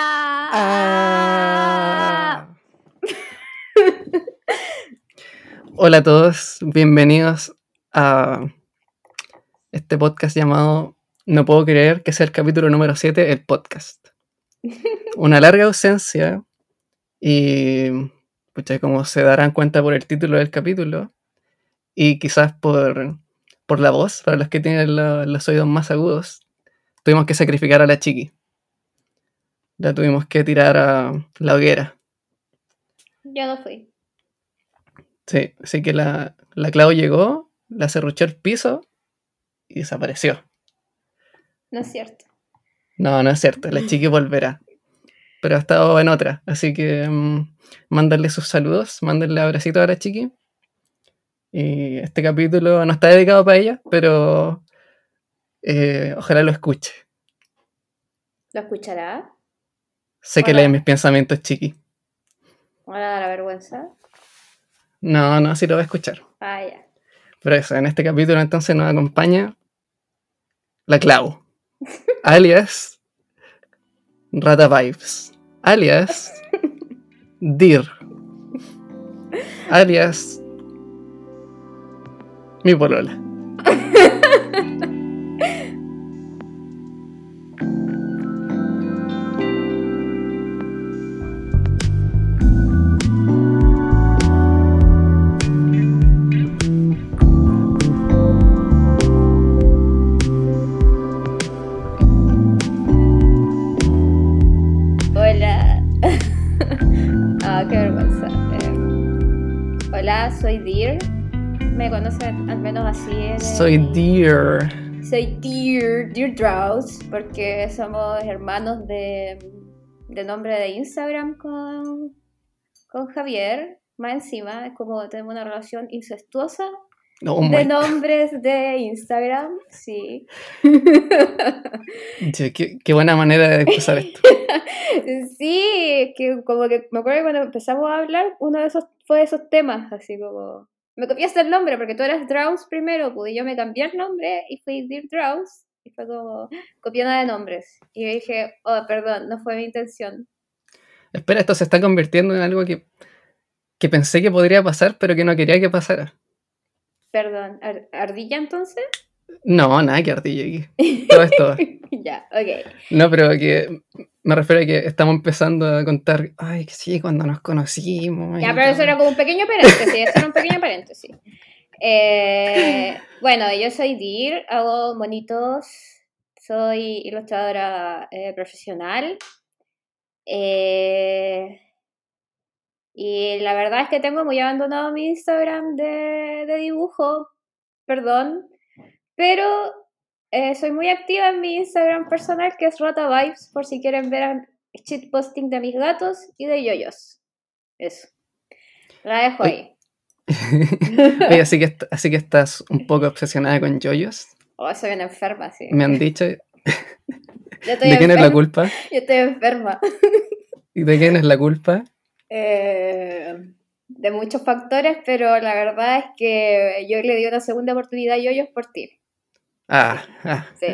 Ah. Hola a todos, bienvenidos a este podcast llamado No puedo creer que sea el capítulo número 7, el podcast. Una larga ausencia y, pucha, como se darán cuenta por el título del capítulo y quizás por, por la voz, para los que tienen lo- los oídos más agudos, tuvimos que sacrificar a la chiqui. La tuvimos que tirar a la hoguera. Yo no fui. Sí, así que la, la Clau llegó, la cerruchó el piso y desapareció. No es cierto. No, no es cierto, la chiqui volverá. Pero ha estado en otra, así que mm, mándenle sus saludos, mándenle abracitos a la chiqui. Y este capítulo no está dedicado para ella, pero eh, ojalá lo escuche. ¿Lo escuchará? Sé que lee mis pensamientos, chiqui. ¿Ahora da la vergüenza? No, no, sí lo va a escuchar. Ah, ya. Pero eso, en este capítulo entonces nos acompaña la Clau, alias Rata Vibes, alias Dir, alias mi polola. Soy Dir. Soy Dear, Dear Draws, porque somos hermanos de, de nombre de Instagram con, con Javier. Más encima, es como tenemos una relación incestuosa Oh de God. nombres de Instagram, sí. Qué, qué buena manera de empezar esto. Sí, que como que me acuerdo que cuando empezamos a hablar, uno de esos fue de esos temas, así como... Me copiaste el nombre porque tú eras Draws primero, pues y yo me cambié el nombre y fui Dear Draws. Y fue como copiona de nombres. Y yo dije, oh, perdón, no fue mi intención. Espera, esto se está convirtiendo en algo que, que pensé que podría pasar, pero que no quería que pasara. Perdón, ¿Ar- ¿ardilla entonces? No, nada que ardilla aquí. Todo esto. ya, ok. No, pero que me refiero a que estamos empezando a contar, ay, que sí, cuando nos conocimos. Ya, pero eso era como un pequeño paréntesis, eso era un pequeño paréntesis. Eh, bueno, yo soy Dir, hago monitos, soy ilustradora eh, profesional. eh, y la verdad es que tengo muy abandonado mi Instagram de, de dibujo, perdón, pero eh, soy muy activa en mi Instagram personal que es Rota Vibes, por si quieren ver shit posting de mis gatos y de yoyos. Eso. La dejo ahí. Oye, así que, así que estás un poco obsesionada con yoyos. Oh, soy una enferma, sí. Me han dicho. ¿De quién es la culpa? Yo estoy enferma. ¿Y de quién es la culpa? Eh, de muchos factores, pero la verdad es que yo le di una segunda oportunidad a yoyos por ti. Ah, ah. Sí.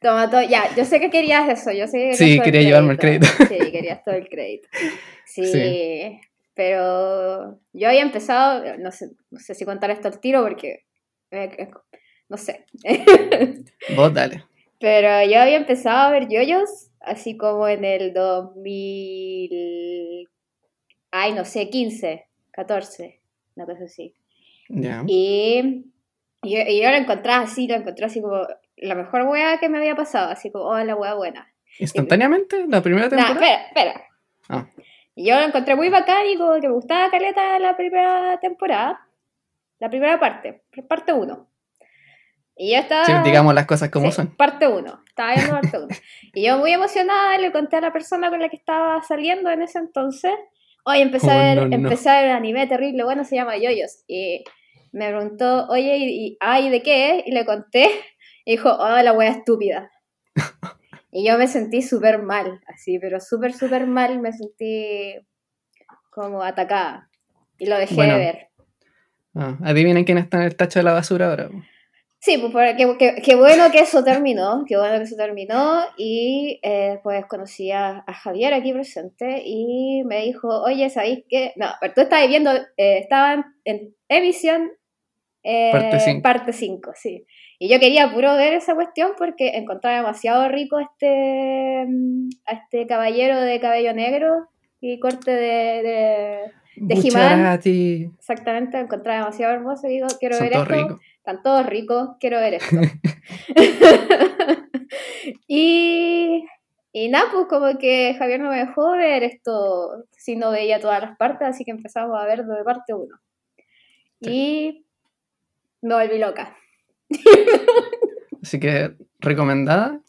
Toma todo. Ya, yo sé que querías eso. Yo sé que Sí, quería llevarme el Sí, querías todo el crédito. Sí. Sí. Pero yo había empezado, no sé, no sé si contar esto al tiro porque. eh, no sé. Vos dale. Pero yo había empezado a ver yoyos así como en el 2000, ay, no sé, 15, 14, una cosa así. Ya. Y yo, y yo lo encontraba así, lo encontré así como la mejor wea que me había pasado, así como, oh, la wea buena. ¿Instantáneamente? ¿La primera temporada? espera, espera. Ah. Y yo lo encontré muy bacán y como que me gustaba caleta la primera temporada, la primera parte, parte 1. Y yo estaba... Sí, digamos las cosas como Sí, son. Parte 1. Estaba viendo parte 1. Y yo muy emocionada le conté a la persona con la que estaba saliendo en ese entonces. Oye, empecé, a Oh, ver, no, no. empecé a ver anime terrible, bueno, se llama Yoyos. Y me preguntó, oye, ¿y, y, ay, ¿de qué es? Y le conté. Y dijo, oh, la wea estúpida. y yo me sentí súper mal, así, pero súper, súper mal. Me sentí como atacada. Y lo dejé Bueno. de ver. Ah, adivinen quién está en el tacho de la basura ahora. Sí, pues qué, bueno que eso terminó, qué bueno que eso terminó y eh, después conocí a, a Javier aquí presente y me dijo, oye, ¿sabéis qué? No, pero tú estabas viendo, eh, estaban en emisión eh, Parte cinco. parte 5, sí. Y yo quería puro ver esa cuestión porque encontraba demasiado rico este, mm, a este caballero de cabello negro y corte de... de- De. Bucharati. exactamente, lo encontraba demasiado hermoso y digo, quiero Son ver esto. ricos. Están todos ricos, quiero ver esto. y, y nada, pues como que Javier no me dejó ver esto si no veía todas las partes, así que empezamos a ver de parte 1. Y me volví loca. Así que, recomendada.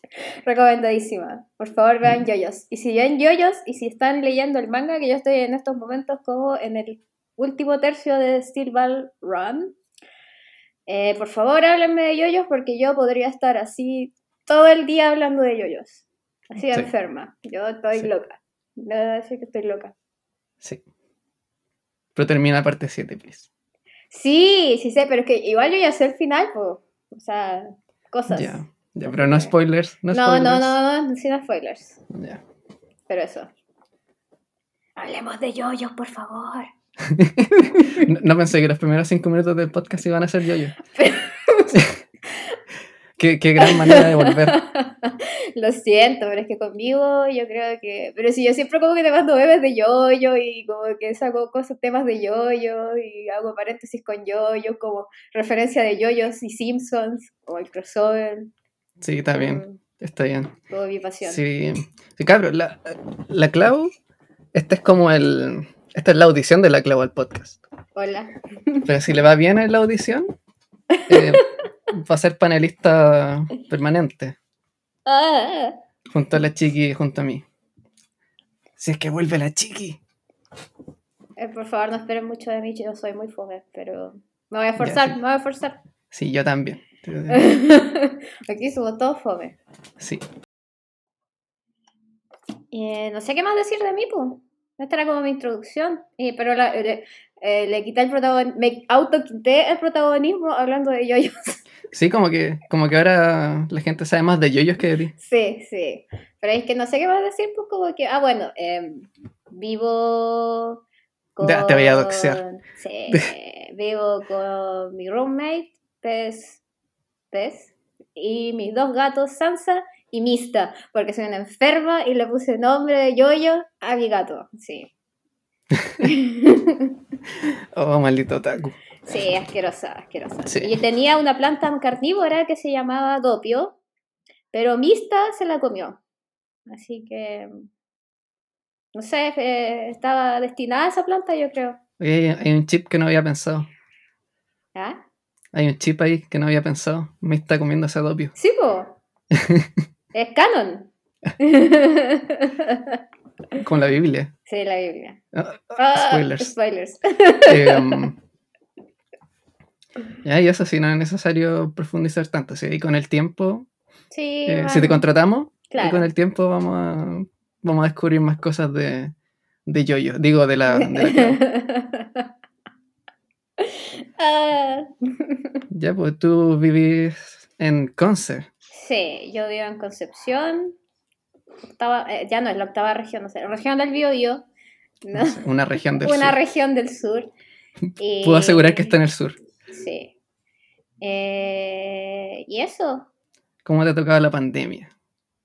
Recomendadísima. Por favor, vean yoyos. Y si ven yoyos y si están leyendo el manga, que yo estoy en estos momentos como en el último tercio de Steel Ball Run, eh, por favor háblenme de yoyos porque yo podría estar así todo el día hablando de yoyos. Así Sí. enferma. Yo estoy Sí. loca. Debo decir que estoy loca. Sí. Pero termina parte 7, please. Sí, sí sé, pero es que igual yo ya sé el final, pues. O sea, cosas. Ya. Ya, pero no spoilers. No, No, no, spoilers. no, no, sin spoilers. Ya. Pero eso. Hablemos de yoyos, por favor. No, no pensé que los primeros cinco minutos del podcast iban a ser yo-yo. qué, qué gran manera de volver. Lo siento, pero es que conmigo yo creo que... Pero si yo siempre como que te mando bebés de yoyo y como que saco cosas, temas de yoyo y hago paréntesis con yoyo como referencia de yoyos y Simpsons o el crossover. Sí, está bien. Está bien. Todo mi pasión. Sí, sí cabrón, la, la Clau, esta es como el. Esta es la audición de la Clau al podcast. Hola. Pero si le va bien en la audición, eh, va a ser panelista permanente, Ah, junto a la chiqui y junto a mí. Si es que vuelve la chiqui. eh, por favor, no esperen mucho de mí, yo soy muy fome, pero me voy a esforzar, sí. me voy a esforzar. Sí, yo también. Aquí somos todos fome. Sí. Eh, no sé qué más decir de mí, pues. Esta era como mi introducción. Eh, pero la- le, eh, le quité el protagonismo, me autoquité el protagonismo hablando de yoyos. Sí, como que, como que ahora la gente sabe más de yoyos que de ti. sí, sí. Pero es que no sé qué más decir, pues como que, ah, bueno, em, vivo con... Te voy a doxear. Sí, vivo con mi roommate, Pez, Pez, y mis dos gatos, Sansa y Mista, porque soy una enferma y le puse nombre de yoyo a mi gato, sí. Oh, maldito otaku. Sí, asquerosa, asquerosa. Sí. Y tenía una planta carnívora que se llamaba dopio, pero Mista se la comió. Así que, no sé, eh, estaba destinada a esa planta, yo creo. Hay, hay un chip que no había pensado. ¿Ah? Hay un chip ahí que no había pensado. Me está comiendo ese dopio. Sí, po. es canon. Con la Biblia. sí, la Biblia. Ah, Ah, spoilers. Spoilers. Em, ya, y eso sí, no es necesario profundizar tanto. Sí, y con el tiempo, Sí, eh, bueno, si te contratamos, y con el tiempo vamos a, vamos a descubrir más cosas de, de yoyo. Digo, de la, de la. Ah, Ya, pues tú vivís en Conce. sí, yo vivo en Concepción. Octava- eh, ya no es la octava región, no sé, región del Biobío. ¿no? no sé, una región del Una sur. región del sur. Y- Puedo asegurar que está en el sur. Sí. Eh, ¿Y eso? ¿Cómo te ha tocado la pandemia?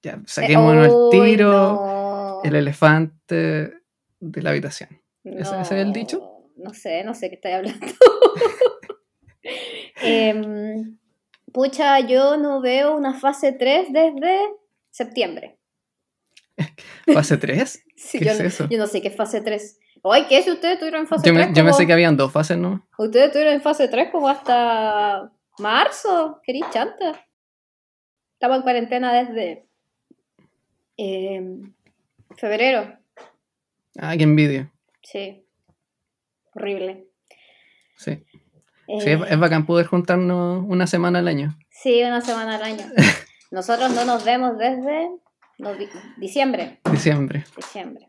Ya, Eh, saquémonos uy, el tiro, no. el elefante de la habitación. ¿Ese- ese es el dicho? No sé, no sé qué estoy hablando. Em, pucha, yo no veo una fase 3 desde septiembre. ¿Fase 3? Sí, ¿Qué yo, es eso? yo no sé qué es fase 3. Oye, ¿qué si ustedes tuvieron fase Yo, 3? me, yo pensé que habían dos fases, ¿no? Ustedes tuvieron en fase 3 como hasta marzo. Querí chanta. Estaba en cuarentena desde em, febrero. Ah, qué envidia. Sí. Horrible. Sí. Eh, Sí, es, es bacán poder juntarnos una semana al año. sí, una semana al año. Nosotros no nos vemos desde diciembre. Diciembre, Diciembre.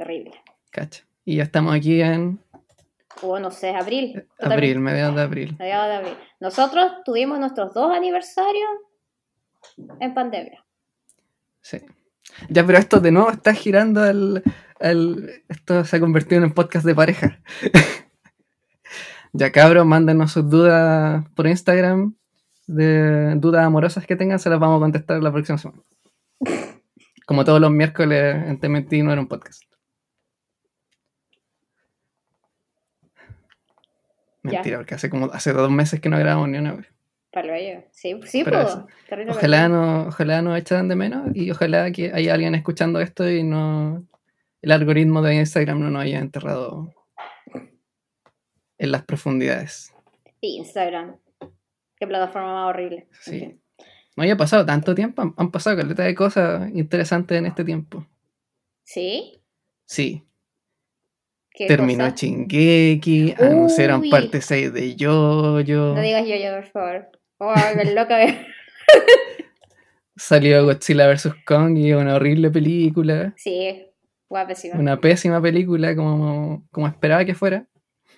Terrible. cacha. Y ya estamos aquí en o no sé, abril. Abril, mediados de abril. Mediados de abril. Nosotros tuvimos nuestros dos aniversarios en pandemia. Sí. Ya, pero esto de nuevo está girando al, al- Esto se ha convertido en un podcast de pareja. ya, cabros, mándenos sus dudas por Instagram. De dudas amorosas que tengan, se las vamos a contestar la próxima semana. Como todos los miércoles en Te Mentí no era un podcast. Ya. Mentira, porque hace como hace dos meses que no grabamos ni una vez. Para ello. Sí, sí, pues. eso. terrible Ojalá no, ojalá no echaran de menos y ojalá que haya alguien escuchando esto y no el algoritmo de Instagram no nos haya enterrado en las profundidades. Instagram. Qué plataforma más horrible. Sí. No haya pasado tanto tiempo, han, han pasado caleta de cosas interesantes en este tiempo. ¿Sí? Sí, ¿Qué terminó cosa? Shingeki, anunciaron parte 6 de Jojo, No digas yo, yo, por favor. Oh, qué loca. salió Godzilla vs. Kong y una horrible película, Sí, guapísima. una pésima película como, como esperaba que fuera.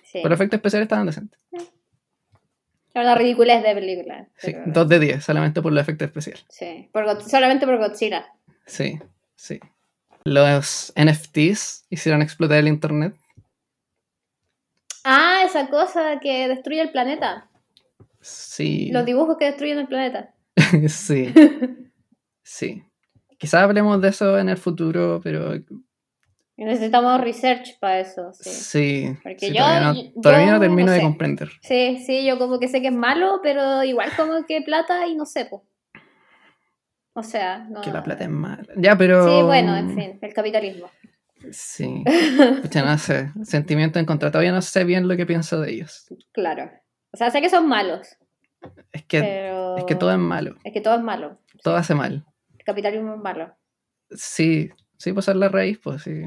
Sí. Pero efectos especiales estaban decentes. Era una ridiculez de película. Sí, pero- 2 de 10, solamente por los efectos especiales. Sí, por solamente por Godzilla. Sí, sí. Los NFTs hicieron explotar el internet. Ah, esa cosa que destruye el planeta. Sí. Los dibujos que destruyen el planeta. sí. Sí. Quizás hablemos de eso en el futuro, pero necesitamos research para eso. Sí. sí. Porque sí, yo- todavía no, yo- no termino no de sé. comprender. sí, sí, yo como que sé que es malo, pero igual como que plata y no sé, po. O sea, no. Que la plata es mala. Ya, pero. Sí, bueno, en fin, el capitalismo. Sí. Pucha, no sé. Sentimiento en contra. Todavía no sé bien lo que pienso de ellos. Claro. O sea, sé que son malos, Es que, pero... es que todo es malo. Es que todo es malo. Todo hace mal. El capitalismo es malo. Sí, sí, pues es la raíz, pues sí.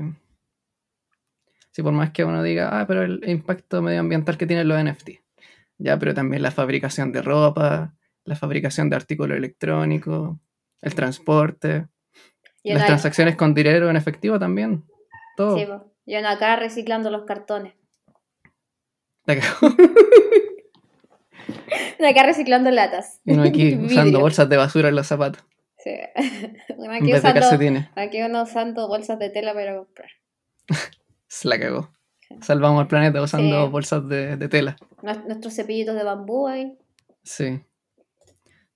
Sí, por más que uno diga, ah, pero el impacto medioambiental que tienen los NFT. Ya, pero también la fabricación de ropa, la fabricación de artículos electrónicos, el transporte, Y las transacciones con dinero en efectivo también. Todo. Sí, po. Y uno acá reciclando los cartones. La cagó. Uno acá reciclando latas. Y uno aquí usando bolsas de basura en los zapatos, Sí. Uno aquí, usando, aquí uno usando bolsas de tela para comprar. Se la cagó. Salvamos al planeta usando Sí. bolsas de, de tela. Nues- Nuestros cepillitos de bambú ahí. Sí.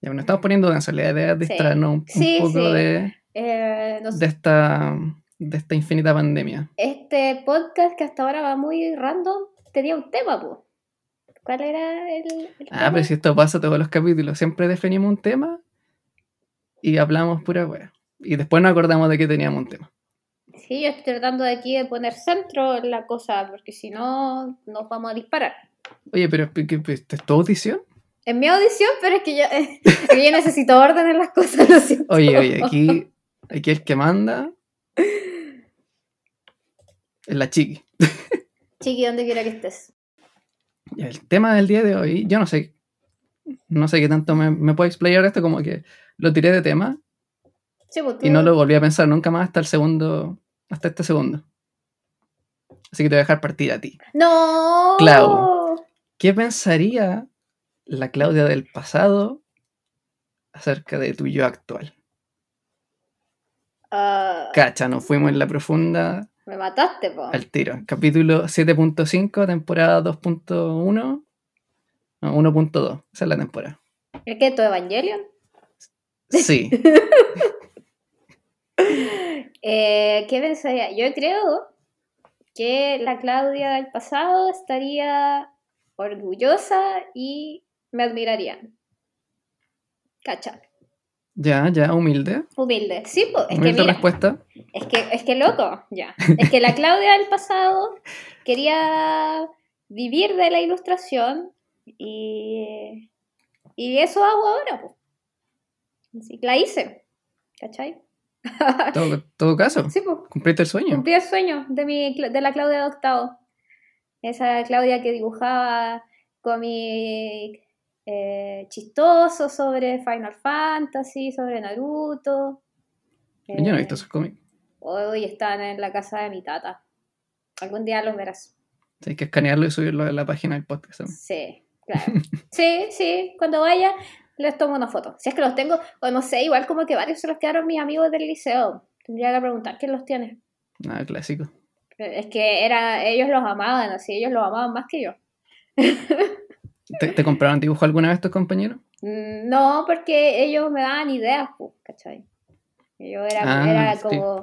Ya, nos estamos poniendo denso. La idea es Sí. distraernos un, un Sí, poco sí. de, Eh, no sé, de esta de esta infinita pandemia. Este podcast que hasta ahora va muy random tenía un tema, pues. ¿Cuál era el, el Ah, tema? pero si esto pasa todos los capítulos, siempre definimos un tema y hablamos pura wea. Y después nos acordamos de que teníamos un tema. Sí, yo estoy tratando de aquí de poner centro en la cosa, porque si no, nos vamos a disparar. Oye, pero ¿qué- qué- ¿esto es tu audición? En mi audición, pero es que yo, es necesito orden en las cosas, lo siento. Oye, oye, aquí, aquí el que manda es la chiqui. Chiqui, donde quiera que estés. El tema del día de hoy, yo no sé, no sé qué tanto me, me puedo explayar esto, como que lo tiré de tema Sí, pues y no lo volví a pensar nunca más hasta el segundo, hasta este segundo. Así que te voy a dejar partir a ti. ¡No! Clau. ¿Qué pensaría la Claudia del pasado acerca de tu yo actual? Ah, Cacha, nos fuimos en la profunda me mataste, po. al tiro. Capítulo 7.5, temporada 2.1. No, 1.2. Esa es la temporada. ¿El qué? ¿Tu Evangelion? Sí. Eh, ¿Qué pensaría? Yo creo que la Claudia del pasado estaría orgullosa y me admirarían. Cacha. Ya, ya, humilde. Humilde. Sí, po, es que Humilde mira, respuesta. Es que, es que loco, ya. Es que la Claudia del pasado quería vivir de la ilustración y, y eso hago ahora, pues. Así que la hice, ¿cachai? Todo, todo caso. Sí, pues. Cumpliste el sueño. Cumplí el sueño de, mi, de la Claudia de octavo. Esa Claudia que dibujaba cómic eh, chistoso sobre Final Fantasy, sobre Naruto. Yo no he visto Eh, esos cómics. Hoy están en la casa de mi tata. Algún día los verás. hay que escanearlo y subirlo a la página del podcast. Sí, claro. sí, sí, cuando vaya les tomo una foto. Si es que los tengo, o no sé, igual como que varios se los quedaron mis amigos del liceo. Tendría que preguntar quién los tiene. Nada, clásico. Es que era, ellos los amaban, así, ellos los amaban más que yo. ¿Te, compraron dibujo alguna vez tus compañeros? Mm, no, porque ellos me daban ideas, pues, ¿cachai? Yo era, ah, era como...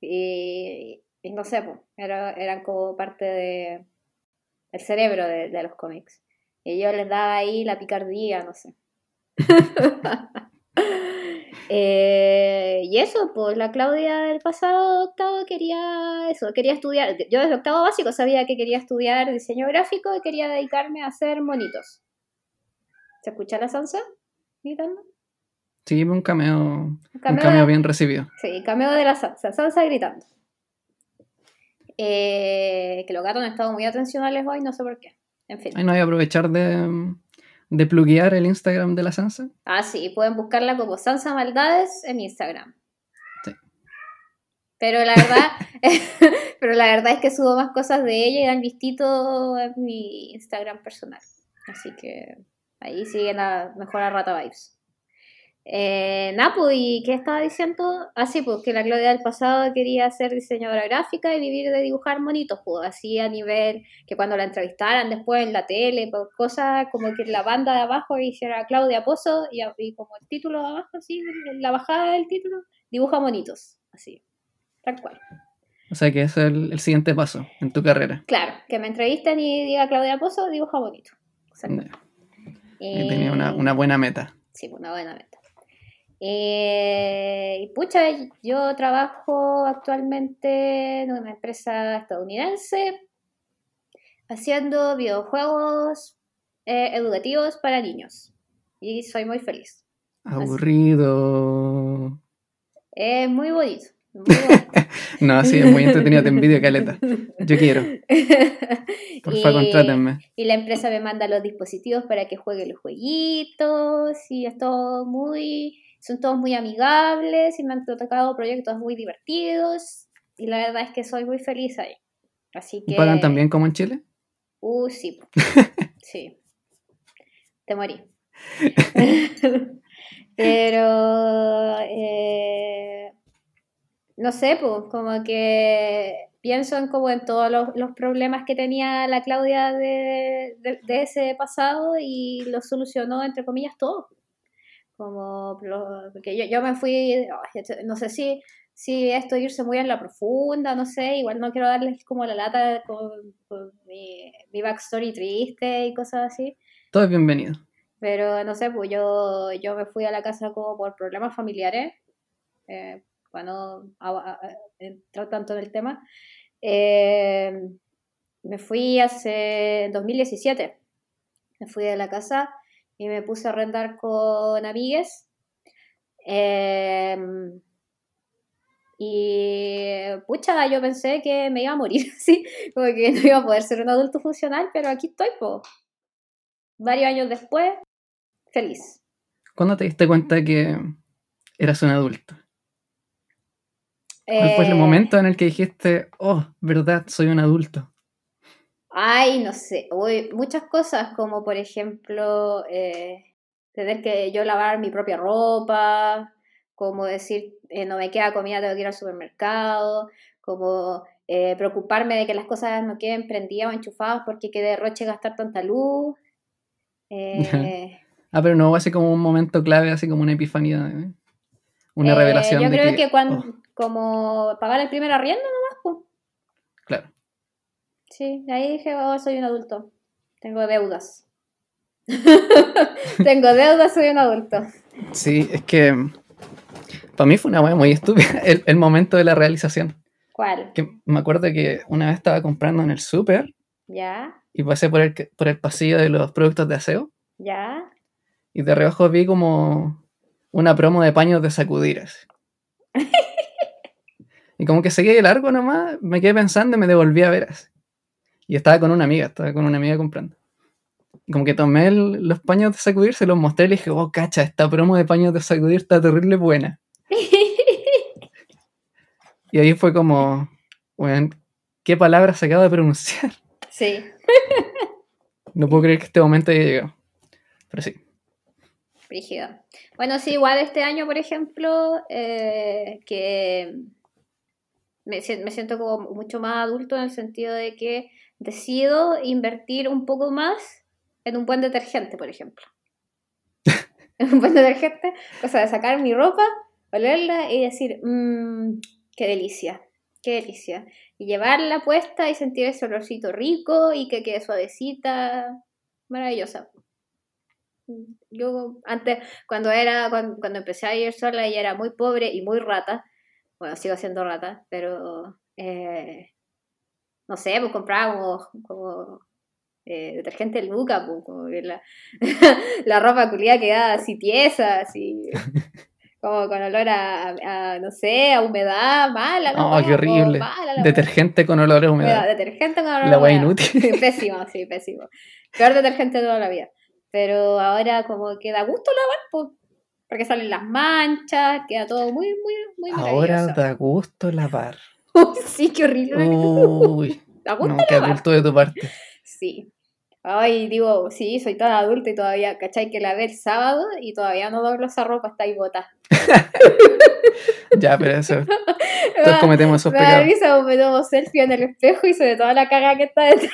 y, no sé, pues, era, eran como parte de el cerebro de, de los cómics. Y yo les daba ahí la picardía, no sé. Eh, y eso, pues la Claudia del pasado octavo quería eso, quería estudiar. Yo desde octavo básico sabía que quería estudiar diseño gráfico y quería dedicarme a hacer monitos. ¿Se escucha la Sansa gritando? Sí, un cameo, un cameo, bien recibido. Sí, cameo de la Sansa, Sansa gritando. Eh, que los gatos han estado muy atencionales hoy, no sé por qué. En fin. Ay, no voy a aprovechar de, de pluguear el Instagram de la Sansa? Ah, sí, pueden buscarla como Sansa Maldades en Instagram. Sí. Pero la verdad, pero la verdad es que subo más cosas de ella y han vistito en mi Instagram personal. Así que ahí sigue la mejor a Rata Vibes. Eh, Napo, ¿y qué estaba diciendo? Ah, sí, pues que la Claudia del pasado quería ser diseñadora gráfica y vivir de dibujar monitos, pues así a nivel que cuando la entrevistaran después en la tele, pues, cosas como que la banda de abajo hiciera Claudia Pozo y, como el título de abajo, así, la bajada del título, dibuja monitos, así, tal cual. O sea que ese es el, siguiente paso en tu carrera. Claro, que me entrevisten y diga Claudia Pozo, dibuja bonito. tenía una, una buena meta. Sí, una buena meta. Eh, y pucha, yo trabajo actualmente en una empresa estadounidense haciendo videojuegos eh, educativos para niños. Y soy muy feliz. Aburrido. Es muy bonito. no, sí, es muy entretenido, te envidio, Caleta. Yo quiero. Por favor, contrátenme. Y la empresa me manda los dispositivos para que juegue los jueguitos y es todo muy son todos muy amigables y me han tocado proyectos muy divertidos y la verdad es que soy muy feliz ahí. Así que... ¿Pagan también como en Chile? Uh, sí. sí. Te morí. Pero... Eh, no sé, pues como que pienso en como en todos los, problemas que tenía la Claudia de, de, ese pasado y los solucionó, entre comillas, todos como, porque yo, yo me fui, no sé si, si esto irse muy en la profunda, no sé, igual no quiero darles como la lata con, mi, mi, backstory triste y cosas así. Todo es bienvenido. Pero no sé, pues yo, yo me fui a la casa como por problemas familiares, eh, para no entrar tanto en el tema. Eh, me fui hace 2017, me fui de la casa y me puse a arrendar con amigues. Em, y pucha, yo pensé que me iba a morir, ¿sí? Como que no iba a poder ser un adulto funcional, pero aquí estoy, po. Varios años después, feliz. ¿Cuándo te diste cuenta que eras un adulto? ¿Cuál fue el eh, momento en el que dijiste, oh, verdad, soy un adulto? Ay, no sé, muchas cosas como por ejemplo eh, tener que yo lavar mi propia ropa, como decir eh, no me queda comida, tengo que ir al supermercado, como eh, preocuparme de que las cosas no queden prendidas o enchufadas porque quede roche gastar tanta luz. ah, pero no, así como un momento clave, así como una epifanía, una revelación. Yo creo que, cuando, oh. como pagar el primer arriendo nomás, pues. Claro. Sí, ahí dije, oh, soy un adulto. Tengo deudas. Tengo deudas, soy un adulto. Sí, es que para mí fue una wea muy estúpida el, momento de la realización. ¿Cuál? Que me acuerdo que una vez estaba comprando en el súper. Ya. Y pasé por el, por el pasillo de los productos de aseo. Ya. Y de reojo vi como una promo de paños de sacudir. y como que seguí de largo nomás, me quedé pensando y me devolví a ver así. Y estaba con una amiga, estaba con una amiga comprando. Como que tomé los paños de sacudir, se los mostré y le dije, oh, cacha, esta promo de paños de sacudir está terrible buena. y ahí fue como, bueno, ¿qué palabra se acaba de pronunciar? Sí. No puedo creer que este momento haya llegado. Pero sí. Brígido. Bueno, sí, igual este año, por ejemplo, eh, que me, si- me siento como mucho más adulto en el sentido de que decido invertir un poco más en un buen detergente, por ejemplo. en un buen detergente, cosa de sacar mi ropa, olerla y decir, mmm, qué delicia, qué delicia. Y llevarla puesta y sentir ese olorcito rico y que quede suavecita, maravillosa. Yo antes, cuando era, cuando, cuando empecé a ir sola y era muy pobre y muy rata, bueno, sigo siendo rata, pero eh, no sé, pues compraba como, como eh, detergente Luca, pues, como que la, la ropa culiada quedaba así tiesa, así como con olor a, a- a, no sé, a humedad, mala, la Oh, wea, qué horrible. mala la. Detergente con olor a Humedad, humedad. detergente con olor a La wea humedad. inútil. pésimo, sí, pésimo. Peor detergente de toda la vida. Pero ahora como que da gusto lavar, pues, porque salen las manchas, queda todo muy, muy, muy Ahora da gusto lavar. sí, qué horrible. Uy, ¿Da gusto no, qué adulto de tu parte. Sí. Ay, digo, sí, soy tan adulta y todavía, ¿cachai? Que lavé el sábado y todavía no doblo esa ropa, está ahí bota. Ya, pero eso. Todos cometemos esos Me pecados. como me tomo selfie en el espejo y se ve toda la caga que está detrás.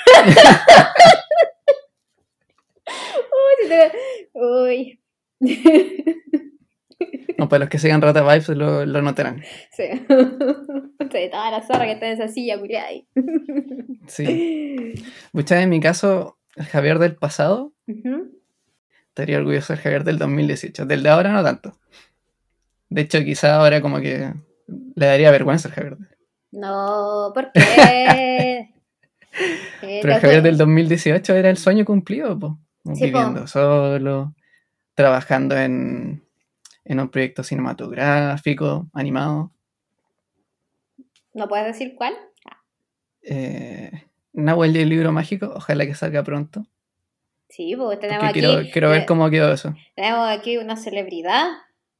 Uy, si te- Uy. No, para los que sigan Rata Vibes lo, lo notarán. Sí. Ve toda la zorra que está en esa silla, culiada ahí. Sí. Muchas en mi caso, el Javier del pasado, estaría orgulloso del Javier del 2018. Del de ahora no tanto. De hecho, quizá ahora como que le daría vergüenza al Javier. No, ¿por qué? Pero el Javier del 2018 era el sueño cumplido, po. Sí, po. viviendo solo, trabajando en, en un proyecto cinematográfico, animado. ¿No puedes decir cuál? Eh, Nahuel y el libro mágico, ojalá que salga pronto. Sí, porque tenemos Porque aquí, quiero, quiero ver eh, cómo quedó eso. tenemos aquí una celebridad,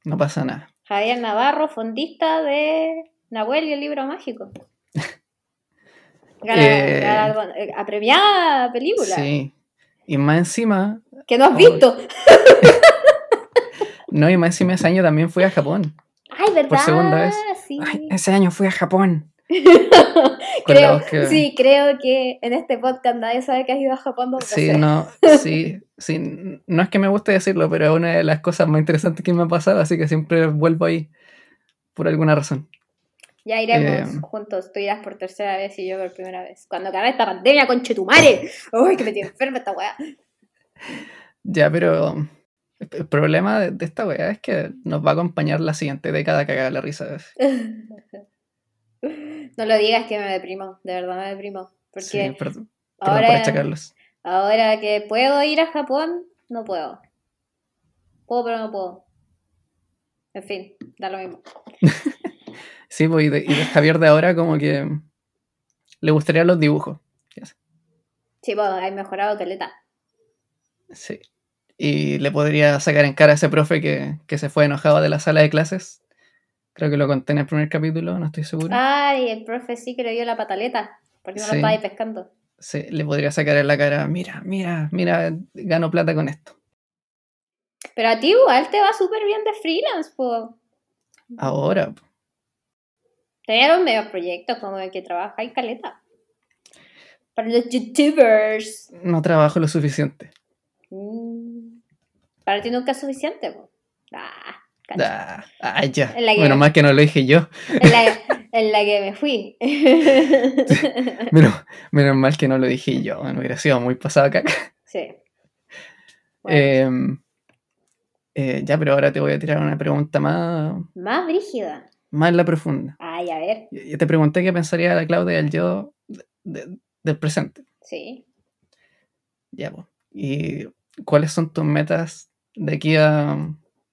No pasa nada. Javier Navarro, fondista de Nahuel y el libro mágico. Gana- Eh, gana- eh, apremiada película. Sí. Y más encima, Que no has Oh. visto. no, y más encima ese año también fui a Japón. Ay, ¿verdad? Por segunda vez. Sí. Ay, ese año fui a Japón. Creo, que- Sí, creo que en este podcast nadie sabe que has ido a Japón dos Sí, veces. no, sí, sí, no es que me guste decirlo, pero es una de las cosas más interesantes que me ha pasado, así que siempre vuelvo ahí por alguna razón. Ya iremos Eh, juntos, tú irás por tercera vez y yo por primera vez. Cuando acabe esta pandemia, conchetumare. Uy, que me tiene enferma esta weá. Ya, pero el problema de, de esta weá es que nos va a acompañar la siguiente década cagada la risa. No lo digas que me deprimo, de verdad me deprimo. Porque Sí, perdón, perdón ahora, achacarlos. ahora que puedo ir a Japón, no puedo. Puedo, pero no puedo. En fin, da lo mismo. Sí, pues, y de, y de Javier de ahora como que le gustarían los dibujos. Sí, pues, hay mejorado caleta. Sí. Y le podría sacar en cara a ese profe que, que se fue enojado de la sala de clases. Creo que lo conté en el primer capítulo, no estoy seguro. Ay, el profe sí que le dio la pataleta. Porque no Sí. lo estaba ahí pescando. Sí, le podría sacar en la cara, mira, mira, mira, gano plata con esto. Pero a ti igual te va súper bien de freelance, pues. Ahora, po. Tener medios proyectos como el que trabaja en caleta. Para los youtubers. no trabajo lo suficiente. Mm. Para ti nunca es suficiente, po. Ah. Ah, ya. Bueno, más que no lo dije yo. En la, en la que me fui. Menos, menos mal que no lo dije yo. Bueno, hubiera sido muy pasado acá. sí. Bueno, Em, eh, ya, pero ahora te voy a tirar una pregunta más, más brígida. Más en la profunda. Ay, a ver. Yo te pregunté qué pensaría la Claudia del yo de- de- del presente. Sí. Ya, pues. ¿Y cuáles son tus metas de aquí a,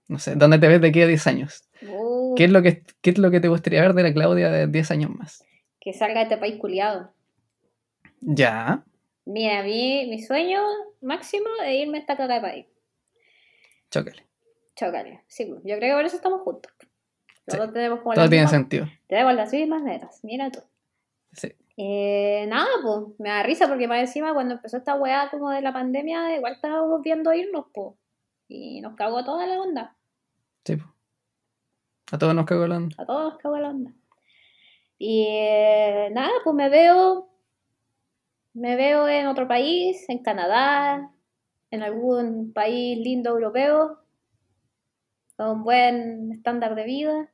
no sé, dónde te ves de aquí a 10 años? Uh, ¿Qué es lo que, qué es lo que te gustaría ver de la Claudia de 10 años más? que salga de este país culiado. Ya, Mira, mí, mi sueño máximo es irme a esta caca de país. chócale. Chócale. Sí, yo creo que por eso estamos juntos. Sí. Nosotros tenemos como Todo las tiene mismas- sentido. Tenemos las mismas metas. Mira tú. Sí. Eh, nada, pues, me da risa porque más encima cuando empezó esta weá como de la pandemia, igual estábamos viendo irnos, pues. Y nos cagó toda la onda. Sí, po. A todos nos cagó la onda. A todos nos cagó la onda. Y eh, nada, pues me veo. Me veo en otro país, en Canadá, en algún país lindo europeo, con un buen estándar de vida.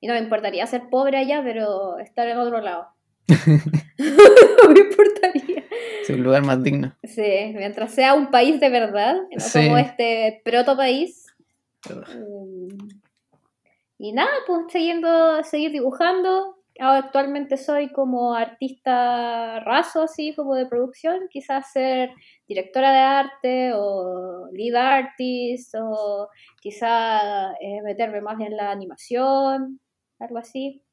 Y no me importaría ser pobre allá, pero estar en otro lado. no me importaría. Sí, un lugar más digno. Sí, mientras sea un país de verdad, no Sí. como este proto país. Mm. Y nada, pues siguiendo, seguir dibujando. Ahora actualmente soy como artista raso, así como de producción. Quizás ser directora de arte o lead artist o quizás eh, meterme más en la animación, algo así.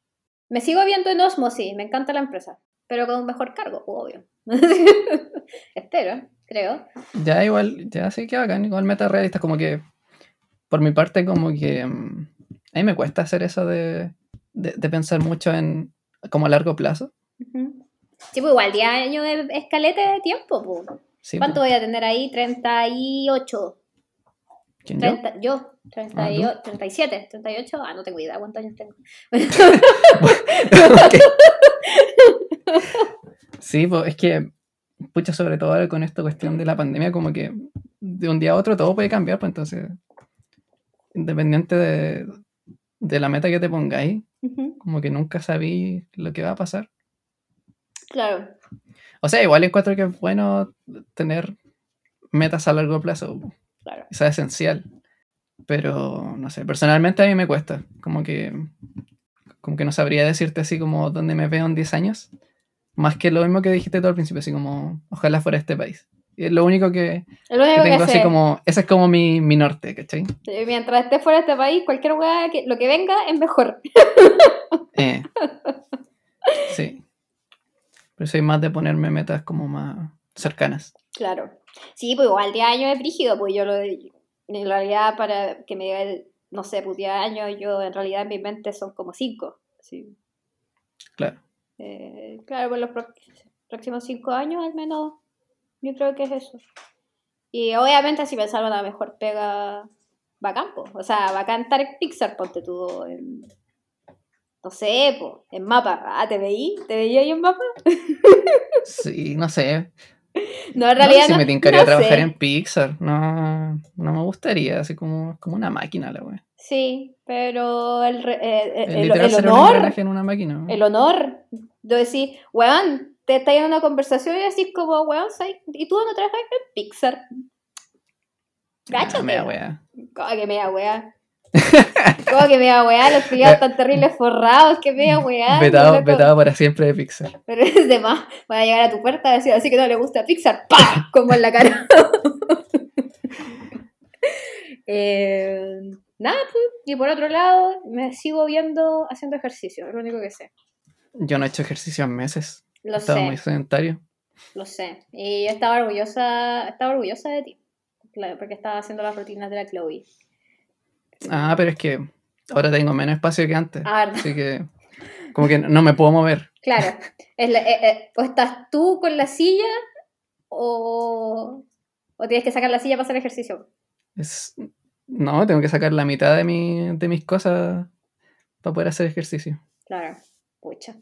Me sigo viendo en Osmosis, me encanta la empresa, pero con un mejor cargo, obvio. Espero, creo. Ya igual, ya sí que bacán, igual meta realista, como que por mi parte como que mm, a mí me cuesta hacer eso de, de, de pensar mucho en como a largo plazo. Sí, pues igual 10 años es escalete de tiempo, pues. Sí, ¿Cuánto po. voy a tener ahí? 38. ¿Quién yo? 30, yo, 38, Ah, 37, 38. Ah, no tengo idea cuántos años tengo. Sí, pues es que, pucha, sobre todo ahora con esta cuestión de la pandemia, como que de un día a otro todo puede cambiar, pues entonces, independiente de, de la meta que te pongáis, Ujú, como que nunca sabí lo que va a pasar. Claro. O sea, igual encuentro que es bueno tener metas a largo plazo, Claro. eso es esencial. Pero, no sé, personalmente a mí me cuesta, como que, como que no sabría decirte así como dónde me veo en 10 años. Más que lo mismo que dijiste tú al principio, así como, ojalá fuera este país. Y es lo único que, lo que único que, tengo así sé. como, ese es como mi, mi norte, ¿cachai? Eh, Mientras esté fuera de este país, cualquier weá, que, lo que venga es mejor. Eh, sí. Pero soy más de ponerme metas como más cercanas. Claro. Sí, pues igual 10 años es brígido, pues yo lo en realidad para que me diga, el- no sé, pues 10 años, yo en realidad en mi mente son como 5. Sí. Claro. Eh, claro, por los próximos 5 años al menos, yo creo que es eso. Y obviamente si me salva una mejor pega, bacán, pues. O sea, bacán estar en Pixar, ponte tú en... No sé, pues, en mapa. Ah, ¿te veí? ¿Te veí ahí en mapa? Sí, no sé. No, en No sé realidad si no, me tincaría no trabajar sé. en Pixar. No, no me gustaría, así como, como una máquina la wea. Sí, pero el, re- eh, eh, Es el, el honor, en una máquina. ¿no? el honor de decir, weón, te estás en una conversación y decís como, weón, ¿y tú dónde trabajas en Pixar? Cáchate. Ah, me da wea. ¿Cómo que me da ¿Cómo que me da weá? Los criados tan terribles forrados, que me da weá. Vetado, vetado para siempre de Pixar. Pero es de más, van a llegar a tu puerta a decir así que no le gusta Pixar, ¡pa! Como en la cara. Eh, nada, pues, y por otro lado, me sigo viendo haciendo ejercicio, es lo único que sé. Yo no he hecho ejercicio en meses. Lo Estaba sé, muy sedentario. lo sé. Y yo estaba orgullosa, estaba orgullosa de ti, claro, porque estaba haciendo las rutinas de la Chloe. Ah, pero es que ahora tengo menos espacio que antes. Ah. Así que como que no me puedo mover. Claro, es la- eh, eh, o estás tú con la silla o, o tienes que sacar la silla para hacer ejercicio. Es... No, tengo que sacar la mitad de, mi, de mis cosas para poder hacer ejercicio. Claro, pucha.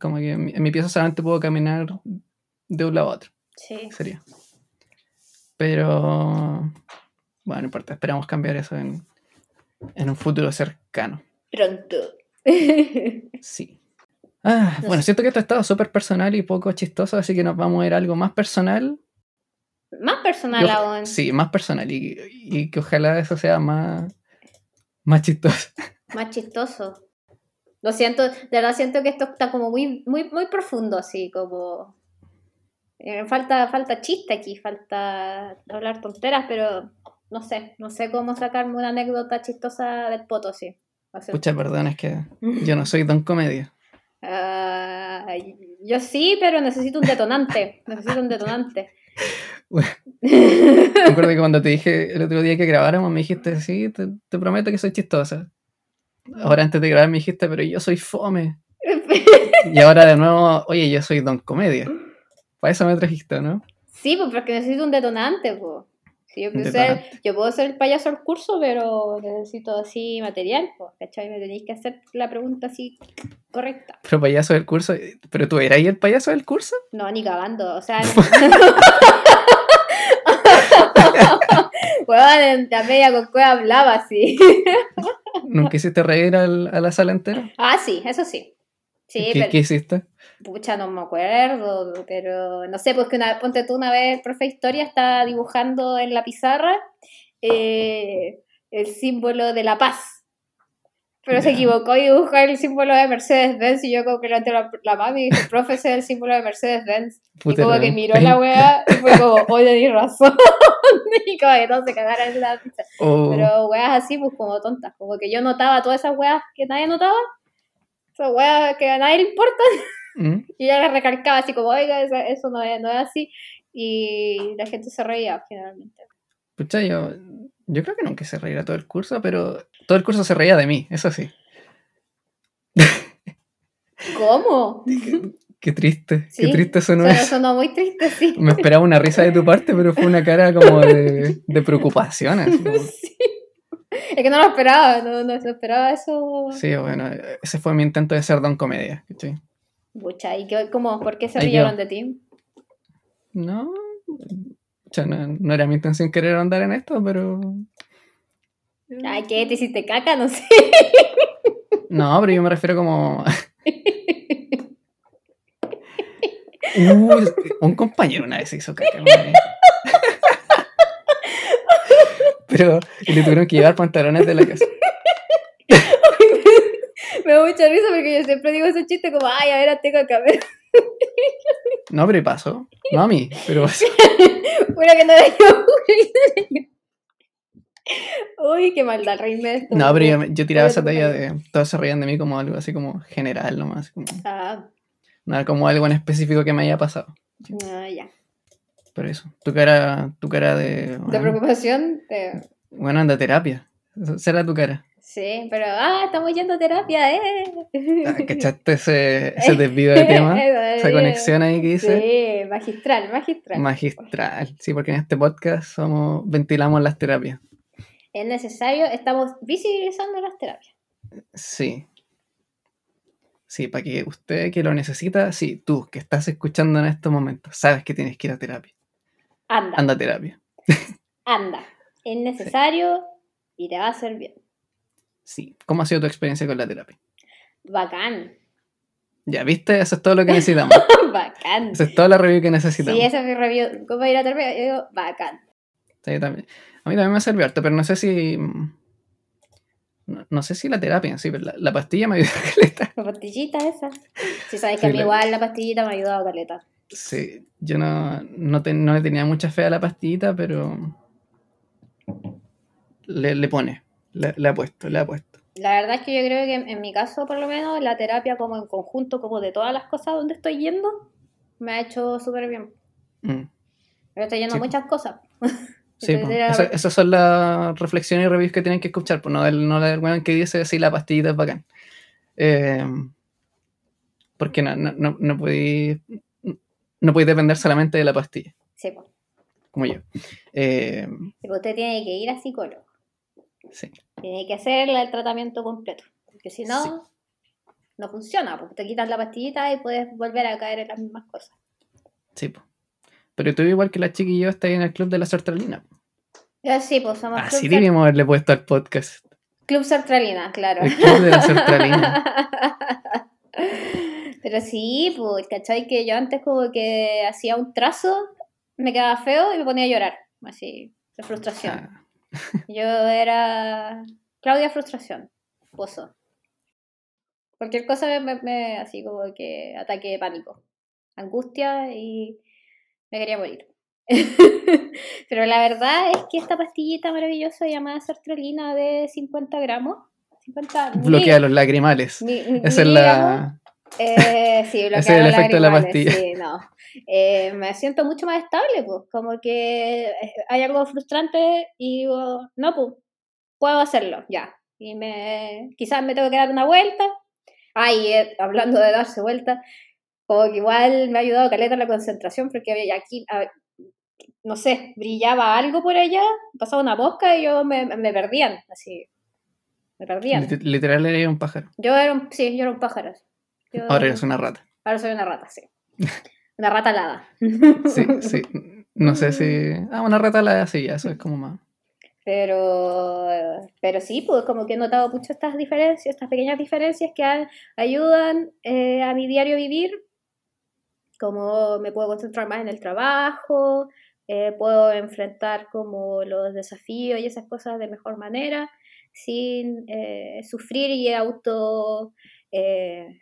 Como que en mi, en mi pieza solamente puedo caminar de un lado a otro. Sí. Sería. Pero bueno, no importa, esperamos cambiar eso en, en un futuro cercano. Pronto. Sí. Ah, No bueno, sé. siento que esto ha estado súper personal y poco chistoso, así que nos vamos a ir a algo más personal. Más personal aún. Sí, más personal y, y que ojalá eso sea más, más chistoso. Más chistoso. Lo siento, de verdad siento que esto está como muy, muy, muy profundo, así como. eh, falta, falta chiste aquí, falta hablar tonteras, pero no sé, no sé cómo sacarme una anécdota chistosa del poto, sí. Lo siento. Pucha, perdón, es que yo no soy don comedia. Ah, yo sí, pero necesito un detonante. necesito un detonante. Bueno. Me acuerdo que cuando te dije el otro día que grabáramos, me dijiste, sí, te, te prometo que soy chistosa. Ahora antes de grabar me dijiste, pero yo soy fome. Y ahora de nuevo, oye, yo soy Don Comedia. Para eso me trajiste, ¿no? Sí, pues porque necesito un detonante, pues. Si yo, quiero ser- yo puedo ser el payaso del curso, pero necesito así material, pues, ¿cachai? Me tenéis que hacer la pregunta así correcta. Pero payaso del curso. ¿Pero tú eras ahí el payaso del curso? No, ni cagando, o sea... Weón, en la media con cueva hablaba así. ¿Nunca hiciste reír al- a la sala entera? Ah, sí, eso sí. Sí, ¿Qué, pero... qué hiciste? Pucha, no me acuerdo, pero no sé, pues que una, ponte tú una vez, el profe historia estaba dibujando en la pizarra eh, el símbolo de la paz. Pero se Ya. equivocó y dibujó el símbolo de Mercedes-Benz y yo como que levanté la, la mano y dije, profe, ese es el símbolo de Mercedes-Benz. Y como que miró la weá y fue como, oye, tenés razón. y como que todos se cagaron en la pizza. Oh, Pero weas así, pues como tontas. Como que yo notaba todas esas weas que nadie notaba. Esas weas que a nadie le importan. ¿Mm? Y ella recalcaba así como, oiga, eso, eso no, es, no es así. Y la gente se reía generalmente. Pucha, yo, yo creo que nunca se reír todo el curso, pero todo el curso se reía de mí, eso sí. ¿Cómo? Qué triste, Sí, qué triste eso no Sonó, es. sonó muy triste, sí. Me esperaba una risa de tu parte, pero fue una cara como de, de preocupación. así como- Sí. Es que no lo esperaba, no, no se esperaba eso. Sí, bueno, ese fue mi intento de ser don comedia. ¿cachai? Pucha, ¿y qué, cómo? ¿Por qué se quedó. de ti? No, pucha, no, no era mi intención querer andar en esto, pero... Ay, ¿qué? ¿Te hiciste caca? No sé. No, pero yo me refiero como... Un compañero una vez se hizo caca. Pero y le tuvieron que llevar pantalones de la casa. Me da mucha risa porque yo siempre digo ese chiste como, ay, a ver, tengo que ver. No, pero pasó. No a mí, pero pasó. Una que no yo. Uy, qué maldad, reírme de esto. No, pero yo, yo tiraba esa talla de... Todos se reían de mí como algo así como general nomás. Como, Ah, nada como algo en específico que me haya pasado. ah, ya. Pero eso. Tu cara, tu cara de... De Bueno, preocupación, de- bueno, anda terapia. Será tu cara. Sí, pero, ah, estamos yendo a terapia, eh. Ah, ¿Cachaste ese, ese desvío de tema? Esa conexión ahí que hice. Sí, magistral, magistral. Magistral. Sí, porque en este podcast somos, ventilamos las terapias. es necesario, estamos visibilizando las terapias. Sí. Sí, para que usted que lo necesita, sí, tú que estás escuchando en estos momentos, sabes que tienes que ir a terapia. Anda, anda. Anda a terapia. Es necesario y te va a hacer bien. Sí. ¿Cómo ha sido tu experiencia con la terapia? Bacán, Ya, ¿viste? Eso es todo lo que necesitamos. bacán. Esa es toda la review que necesitamos. Sí, esa es mi review. ¿Cómo ir a terapia? Yo digo, bacán. Sí, también. A mí también me sirvió harto, pero no sé si... mm, No, no sé si la terapia en sí, pero la, la pastilla me ayudó a caleta. La pastillita esa. Si sabes Sí, que a mí la- igual la pastillita me ha ayudado caleta. Sí, yo no, no, te- no le tenía mucha fe a la pastillita, pero le, le pone, le, le ha puesto, le ha puesto. La verdad es que yo creo que en, en mi caso, por lo menos, la terapia como en conjunto, como de todas las cosas donde estoy yendo, me ha hecho súper bien. Mm. Pero estoy yendo Sí, muchas cosas. Sí, Esa- esas son las reflexiones y reviews que tienen que escuchar, pues no no del weón que dice sí, la pastillita es bacán. Eh, porque no, no, no, no podéis no podéis depender solamente de la pastilla, Sí, pues. como yo. Eh, Sí, pues usted tiene que ir a psicólogo. Sí. Tiene que hacer el tratamiento completo. Porque si no, Sí. no funciona. Porque te quitas la pastillita y puedes volver a caer en las mismas cosas. Sí, po. Pero tú igual que la chica y yo estás en el club de la sertralina. Ya sí, pues somos Así Club, Sar- deberíamos haberle puesto al podcast. Club Sertralina, claro. El club de la sertralina. Pero sí, pues, ¿cachai? Que yo antes como que hacía un trazo, me quedaba feo y me ponía a llorar. Así, de frustración. Ah, Yo era Claudia Frustración, pozo. Cualquier cosa me, me- así como que ataque de pánico, angustia y me quería morir. Pero la verdad es que esta pastillita maravillosa llamada sertralina de 50 gramos, 50 bloquea los lagrimales. Esa es la. Eh, sí, bloquea Ese es el efecto de la pastilla. sí, no. Eh, me siento mucho más estable, pues, como que eh, hay algo frustrante y digo, no, pues, puedo hacerlo, ya. Y me, quizás me tengo que dar una vuelta, Ay, eh, hablando de darse vuelta, como que igual me ha ayudado caleta la concentración, porque había aquí, a- no sé, brillaba algo por allá, pasaba una mosca y yo me, me perdían, así. Me perdían. Lit- Literal era un pájaro. Yo era un, sí, yo era un pájaro. Yo- Ahora eres una rata. ahora soy una rata, sí. Una rata alada. Sí, sí. No sé si. Ah, una rata la sí, ya, eso es como más. Pero, pero sí, pues como que he notado mucho estas diferencias, estas pequeñas diferencias que a- ayudan eh, a mi diario vivir, como me puedo concentrar más en el trabajo, eh, puedo enfrentar como los desafíos y esas cosas de mejor manera, sin eh, sufrir y auto eh,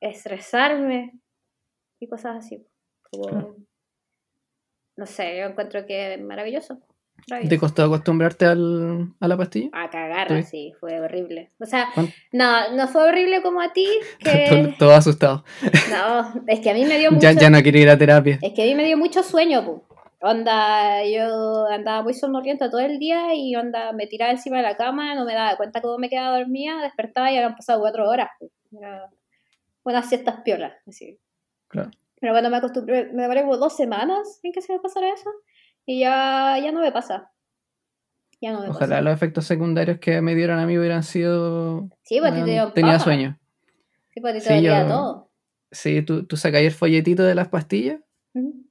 estresarme y cosas así. Como. No sé, yo encuentro que es maravilloso. ¿Te costó acostumbrarte al, a la pastilla? A cagar, Sí. así, fue horrible. O sea, ¿Cuán- no, no fue horrible como a ti, Todo, que... todo asustado. No, es que a mí me dio mucho... Ya, ya no quiere ir a terapia. Es que a mí me dio mucho sueño, pu. Onda, yo andaba muy sonolienta todo el día y onda, me tiraba encima de la cama, no me daba cuenta cómo me quedaba dormida, despertaba y habían pasado cuatro horas. pu. Era unas siestas piolas, así. Claro. Pero bueno, me acostumbré, me demoré como dos semanas en que se me pasara eso y ya, ya no me pasa. Ya no me Ojalá pasa. los efectos secundarios que me dieron a mí hubieran sido. Sí, pues ti te dio tenía paja. sueño. Sí, pues te Sí, yo- todo. Sí, tú, tú sacáis el folletito de las pastillas. Ujú.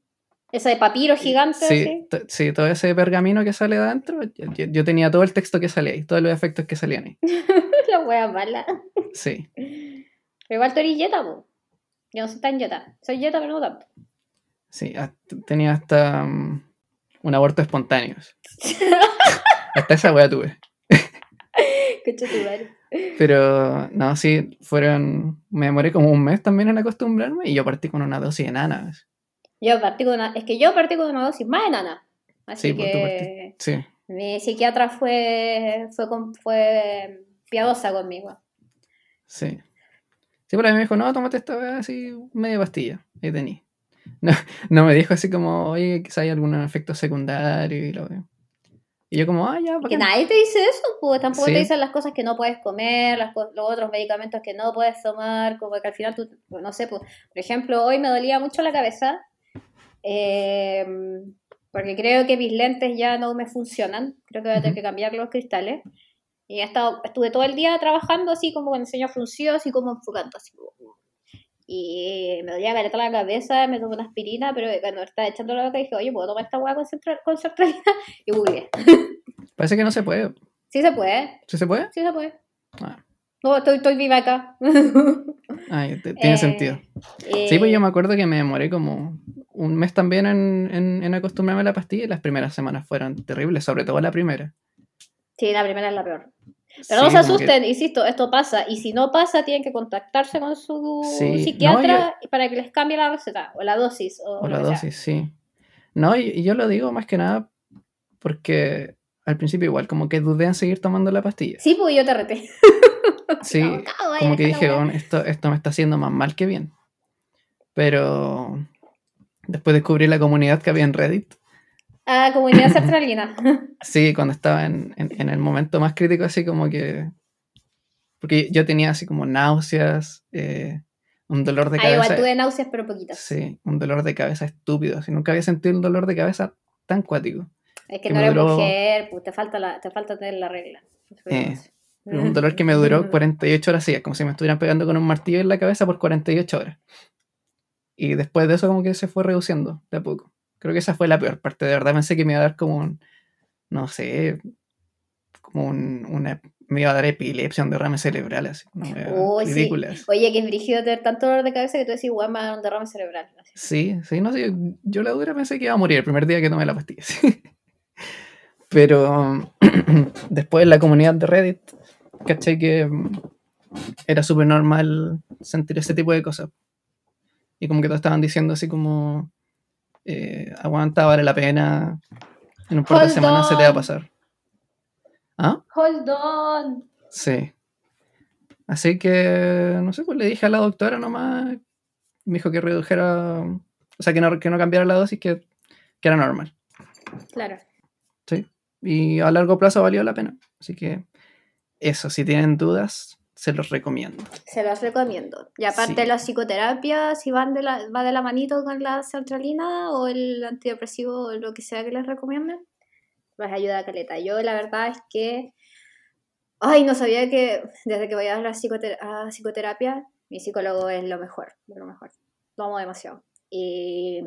Ese de papiro gigante, Sí, así. t- sí, todo ese pergamino que sale de adentro. Yo, yo- yo tenía todo el texto que salía ahí, todos los efectos que salían ahí. La wea mala. Sí. Pero igual tú eres yeta, po. Yo no soy tan yeta. Soy yeta, pero no tanto. Sí, hasta- tenía hasta mm, un aborto espontáneo. hasta esa wea tuve. Pero no, sí, fueron. Me demoré como un mes también en acostumbrarme y yo partí con una dosis enana. Yo partí con una... Es que yo partí con una dosis más enana. Así Sí, pues que Sí, mi psiquiatra fue, fue, fue piadosa conmigo. sí. Sí, pero a mí me dijo, no, tómate esta wea así, media pastilla. Ahí tení. No, no me dijo así como, oye, quizá hay algún efecto secundario y lo veo. Y yo como, ah, ya, Que bacán". nadie te dice eso, pues tampoco Sí. te dicen las cosas que no puedes comer, las co- los otros medicamentos que no puedes tomar, como que al final tú, no sé, pues, por ejemplo, hoy me dolía mucho la cabeza, eh, porque creo que mis lentes ya no me funcionan, creo que voy a tener que cambiar los cristales, y he estado, estuve todo el día trabajando así como con el ceño fruncido, así como enfocando, así como- y me dolía caleta la cabeza, me tomé una aspirina, pero cuando estaba echando la boca dije, oye, ¿puedo tomar esta hueá con, con sertralina? Y googleé. Parece que no se puede. Sí se puede, ¿Sí se puede? Sí se puede. Ah, No, estoy, estoy viva acá. te- tiene Eh, sentido. eh, Sí, pues yo me acuerdo que me demoré como un mes también en, en, en acostumbrarme a la pastilla y las primeras semanas fueron terribles, sobre todo la primera. Sí, la primera es la peor. Pero Sí, no se que- asusten, insisto, esto pasa. Y si no pasa, tienen que contactarse con su Sí, psiquiatra para que les cambie la receta o la dosis. O, O la sea. dosis, sí. No, y, yo lo digo más que nada porque al principio igual como que dudé en seguir tomando la pastilla. Sí, pues yo te reté. Sí, No, como que dije, weá. "Oh, esto, esto me está haciendo más mal que bien. Pero después descubrí la comunidad que había en Reddit. Ah, comunidad sertralina. Sí, cuando estaba en, en- en el momento más crítico, así como que... Porque yo tenía así como náuseas, eh, un dolor de ah, cabeza. igual tuve náuseas, pero poquitas. Sí, un dolor de cabeza estúpido. Así, nunca había sentido un dolor de cabeza tan cuático. Es que que no eres duró- mujer, pues te falta, la, te falta tener la regla. Eh, un dolor que me duró 48 horas seguidas, como si me estuvieran pegando con un martillo en la cabeza por 48 horas. Y después de eso como que se fue reduciendo de a poco. Creo que esa fue la peor parte. De verdad pensé que me iba a dar como un, no sé, como un, una, me iba a dar epilepsia, un derrame cerebral, así. Una wea Uy, sí. Oye, que es brígido tener tanto dolor de cabeza que tú decís, guau, me va a dar un derrame cerebral. Así. Sí, sí, no sé. Yo la dura pensé que iba a morir el primer día que tomé la pastilla. sí. Pero después en la comunidad de Reddit, caché que mm, era súper normal sentir ese tipo de cosas. Y como que todos estaban diciendo así como, eh, aguanta, vale la pena, en un par de semanas se te va a pasar. ¿Ah? Hold on. Sí. Así que, no sé, pues le dije a la doctora nomás, me dijo que redujera, o sea, que no, que no cambiara la dosis, que, que era normal. Claro. Sí. Y a largo plazo valió la pena. Así que, eso, si tienen dudas, se los recomiendo. Se los recomiendo. Y aparte Sí. la psicoterapia, si van de la, va de la manito con la sertralina o el antidepresivo o lo que sea que les recomienden, les ayuda a caleta. Yo la verdad es que, ay, no sabía que desde que voy a la psicoter- a psicoterapia, mi psicólogo es lo mejor, lo mejor. Lo amo demasiado. Y,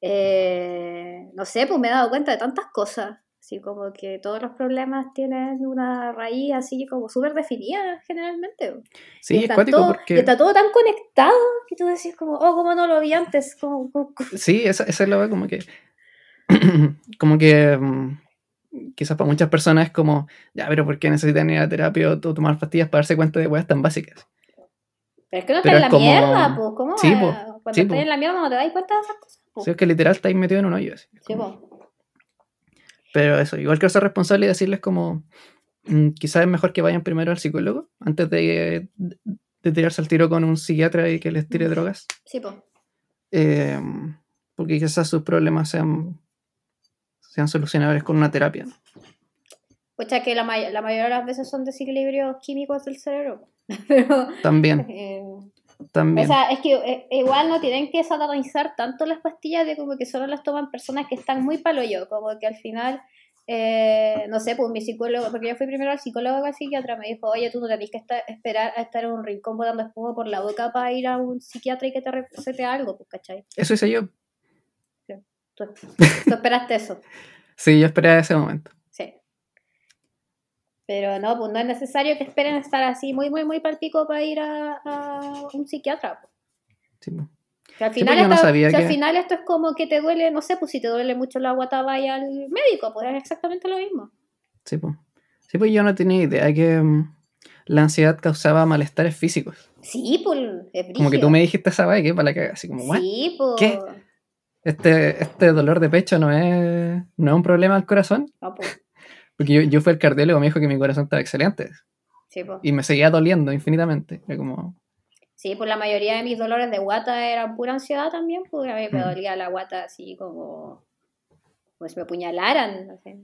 eh, no sé, pues me he dado cuenta de tantas cosas. Así como que todos los problemas tienen una raíz así como súper definida generalmente. Sí, Y es está cuático todo, porque... y está todo tan conectado que tú decís como, oh, ¿cómo no lo vi antes? Como, como- como- Sí, esa, esa es la como que. como que. mm, quizás para muchas personas es como, ya, pero ¿por qué necesitan ir a terapia o to- tomar pastillas para darse cuenta de weas tan básicas? Pero es que no está en la es como- mierda, pues, ¿cómo? Sí, po, Cuando sí, estás po. en la mierda no te das cuenta de esas cosas. po. Si es que literal estáis metido en un hoyo. así. Sí, po. Pero eso, igual que ser responsable y decirles como, mm, quizás es mejor que vayan primero al psicólogo antes de, de tirarse al tiro con un psiquiatra y que les tire drogas. Sí, po. Eh, porque quizás sus problemas sean, sean solucionables con una terapia. Pucha, que la, may- la mayoría de las veces son desequilibrios químicos del cerebro. Pero, También, eh, también. o sea, es que eh, igual no tienen que satanizar tanto las pastillas de como que solo las toman personas que están muy palo yo, como que al final, eh, no sé, pues mi psicólogo, porque yo fui primero al psicólogo que al psiquiatra, me dijo, oye, tú no tenés que estar, esperar a estar en un rincón botando espuma por la boca para ir a un psiquiatra y que te recete algo, pues, ¿cachai? Eso hice yo. Tú, tú esperaste eso, Sí, yo esperaba ese momento. Pero no, pues no es necesario que esperen estar así muy, muy, muy palpico para ir a, a un psiquiatra. pues. Sí. Que al final, no si al que- final esto es como que te duele, no sé, pues si te duele mucho la guata, vaya al médico, pues es exactamente lo mismo. Sí, po. Sí, pues yo no tenía idea que mm, la ansiedad causaba malestares físicos. Sí, pues es Como que tú me dijiste esa vaina que para la caga, así como, ¿what? Sí, pues. ¿Qué? Este, este dolor de pecho no es, no es un problema al corazón. No, pues, Porque yo, yo fui al cardiólogo y me dijo que mi corazón estaba excelente. sí, pues. Y me seguía doliendo infinitamente. Era como, Sí, pues la mayoría de mis dolores de guata eran pura ansiedad también, porque a mí me Mm. dolía la guata así como, como si me apuñalaran. no sé.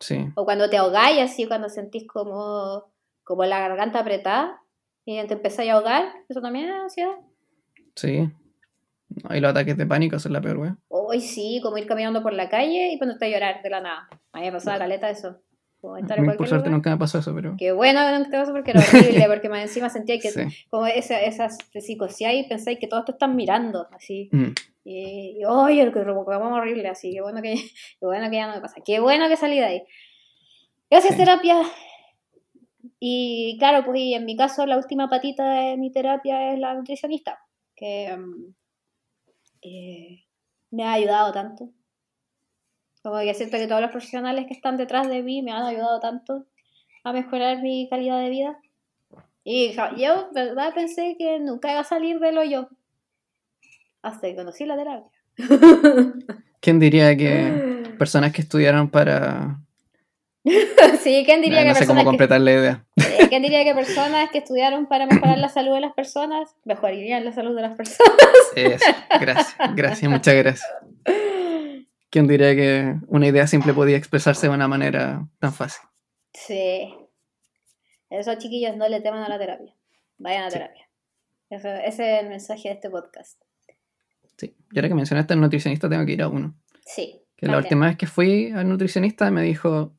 sí, O cuando te ahogáis así, cuando sentís como, como la garganta apretada y te empezáis a ahogar, eso también es ansiedad. sí. No, y los ataques de pánico son la peor, wea. Hoy sí, como ir caminando por la calle y ponerte a llorar de la nada. A mí me pasaba caleta eso. Como estar A en mí, por suerte lugar. nunca me pasó eso, pero... Qué bueno que no te pasó porque era horrible, porque más encima sentía que Sí. como esa, esas te y pensáis que todos te están mirando, así. Mm, Y, y oye, el que vamos horrible, así. Qué bueno que, qué bueno que ya no me pasa. Qué bueno que salí de ahí. Gracias, Sí. terapia. Y claro, pues y en mi caso, la última patita de mi terapia es la nutricionista, que mm, eh, me ha ayudado tanto. Como que siento que todos los profesionales que están detrás de mí me han ayudado tanto a mejorar mi calidad de vida. Y yo, verdad, pensé que nunca iba a salir del hoyo. Hasta que conocí la terapia. ¿Quién diría que personas que estudiaron para... sí, ¿quién diría, Eh, que no sé cómo personas que, completar la idea. eh, ¿quién diría que personas que estudiaron para mejorar la salud de las personas mejorarían la salud de las personas? Eso, gracias, gracias, muchas gracias. ¿Quién diría que una idea simple podía expresarse de una manera tan fácil? Sí. Esos chiquillos no le teman a la terapia. Vayan a Sí. terapia. Ese es el mensaje de este podcast. Sí. Y ahora que mencionaste al nutricionista, tengo que ir a uno. Sí. Que la última vez que fui al nutricionista me dijo,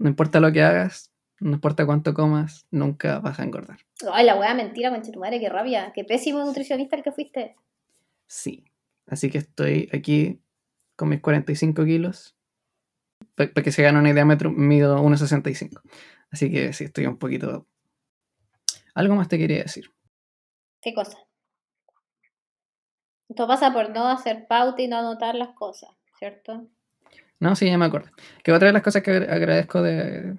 no importa lo que hagas, no importa cuánto comas, nunca vas a engordar. Ay, la wea mentira, concha tu madre, qué rabia. Qué pésimo nutricionista el que fuiste. Sí. Así que estoy aquí con mis 45 kilos. Para que se gane una idea, metro, mido 1,65. Así que sí, estoy un poquito... Algo más te quería decir. ¿Qué cosa? Esto pasa por no hacer pauta y no anotar las cosas, ¿cierto? No, sí, ya me acuerdo. Que otra de las cosas que agra- agradezco de,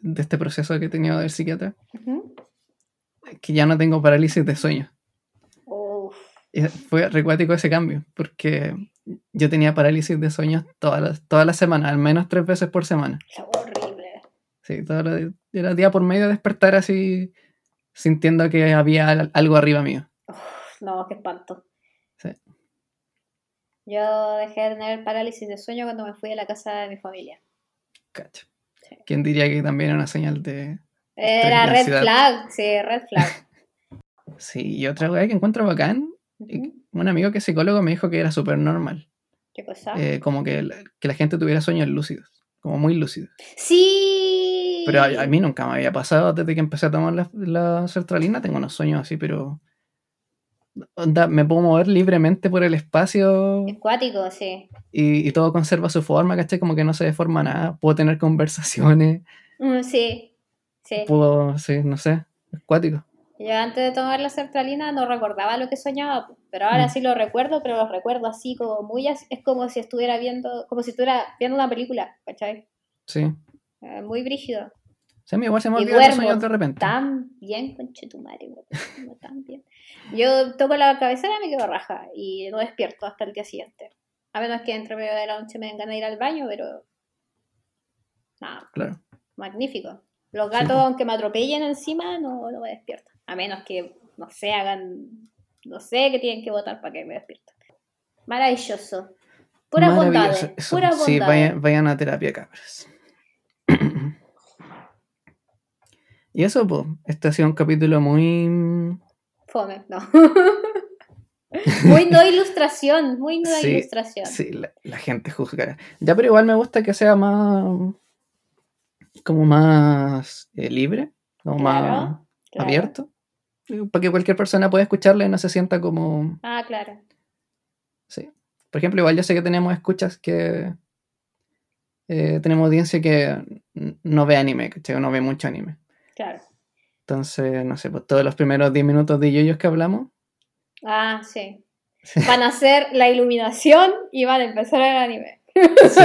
de este proceso que he tenido del psiquiatra, es que ya no tengo parálisis de sueño. Fue recuático ese cambio, porque yo tenía parálisis de sueño todas las todas las semanas, al menos tres veces por semana. La wea horrible. Sí, todo lo- era día por medio despertar así, sintiendo que había al- algo arriba mío. No, qué espanto. Yo dejé de tener parálisis de sueño cuando me fui a la casa de mi familia. Cacho. Sí. ¿Quién diría que también era una señal de, Era red flag, sí, red flag. Sí, y otra weá que encuentro bacán, un amigo que es psicólogo me dijo que era súper normal. ¿Qué cosa? eh, como que, la- que la gente tuviera sueños lúcidos, como muy lúcidos. sí. Pero a, a mí nunca me había pasado desde que empecé a tomar la, la sertralina, tengo unos sueños así, pero... onda, me puedo mover libremente por el espacio Es cuático, sí. y, y todo conserva su forma, ¿cachai? Como que no se deforma nada. Puedo tener conversaciones, Mm, sí, sí. puedo, sí, no sé, es cuático. Yo antes de tomar la sertralina no recordaba lo que soñaba, pero ahora Mm. sí lo recuerdo, pero lo recuerdo así como muy así, es como si estuviera viendo, como si estuviera viendo una película, ¿cachai? Sí. Eh, muy brígido. Sea, a mí igual se me Y olvidan los sueños de repente. Tan bien, conchetumare, duermo tan bien. Yo toco la cabecera y me quedo raja y no despierto hasta el día siguiente. A menos que entre medio de la noche me den ganas de ir al baño, pero. Nada, Claro. magnífico. Los Sí, gatos, po. aunque me atropellen encima, no, no me despierto. A menos que, no sé, hagan. No sé qué tienen que votar para que me despierten. Maravilloso. Pura bondad. Pura Sí, bondad. vayan, vayan a terapia, cabras. Y eso, pues, este ha sido un capítulo muy... Fome, no. muy no ilustración, muy no Sí, ilustración. Sí, la, la gente juzgará. Ya, pero igual me gusta que sea más... como más eh, libre, como más Claro, abierto. Para que cualquier persona pueda escucharle y no se sienta como... Ah, claro. Sí. Por ejemplo, igual yo sé que tenemos escuchas que... eh, tenemos audiencia que no ve anime, ¿cachai? No ve mucho anime. Claro. Entonces, no sé, pues todos los primeros 10 minutos de yoyos que hablamos. Ah, sí. Sí. Van a hacer la iluminación y van a empezar el anime. Sí.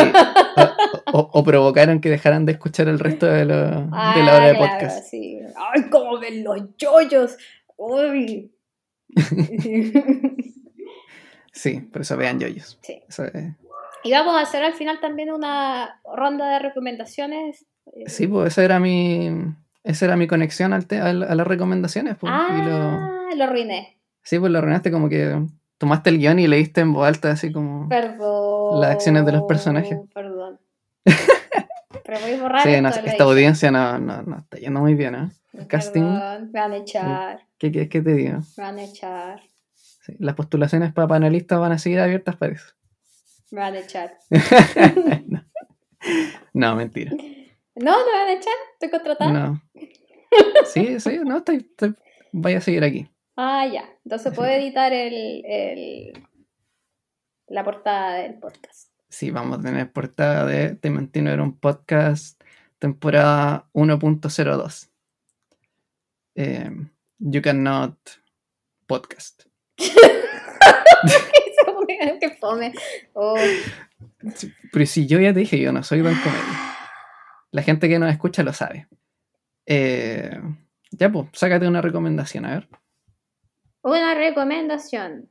O, o- o provocaron que dejaran de escuchar el resto de, lo- Ah, de la hora de claro, podcast. sí. Ay, cómo ven los yoyos. Uy. Sí, por eso vean yoyos. sí. Eso es- Y vamos a hacer al final también una ronda de recomendaciones. Sí, pues esa era mi, esa era mi conexión al te- a, las recomendaciones. Pues, y lo, Ah, lo arruiné. sí, pues lo arruinaste como que tomaste el guion y leíste en voz alta, así como... Perdón. Las acciones de los personajes. Perdón. Pero voy a borrar Sí, no, esta audiencia no, no, no está yendo muy bien, ¿eh? El casting, Perdón, me van a echar, ¿qué quieres que te diga? me van a echar, Sí, las postulaciones para panelistas van a seguir abiertas para eso. me van a echar. No, mentira. No, no van a echar, estoy contratada. No. Sí, sí, no, estoy, estoy- vaya a seguir aquí. Ah, ya. Entonces puedo editar el, el, la portada del podcast. Sí, vamos a tener portada de Te Mantino era un podcast temporada 1.02. Eh, you Cannot Podcast. Qué fome. Oh. Pero si yo ya te dije, yo no soy Don Comedia. La gente que nos escucha lo sabe. Eh, ya, pues, sácate una recomendación, a ver. Una recomendación.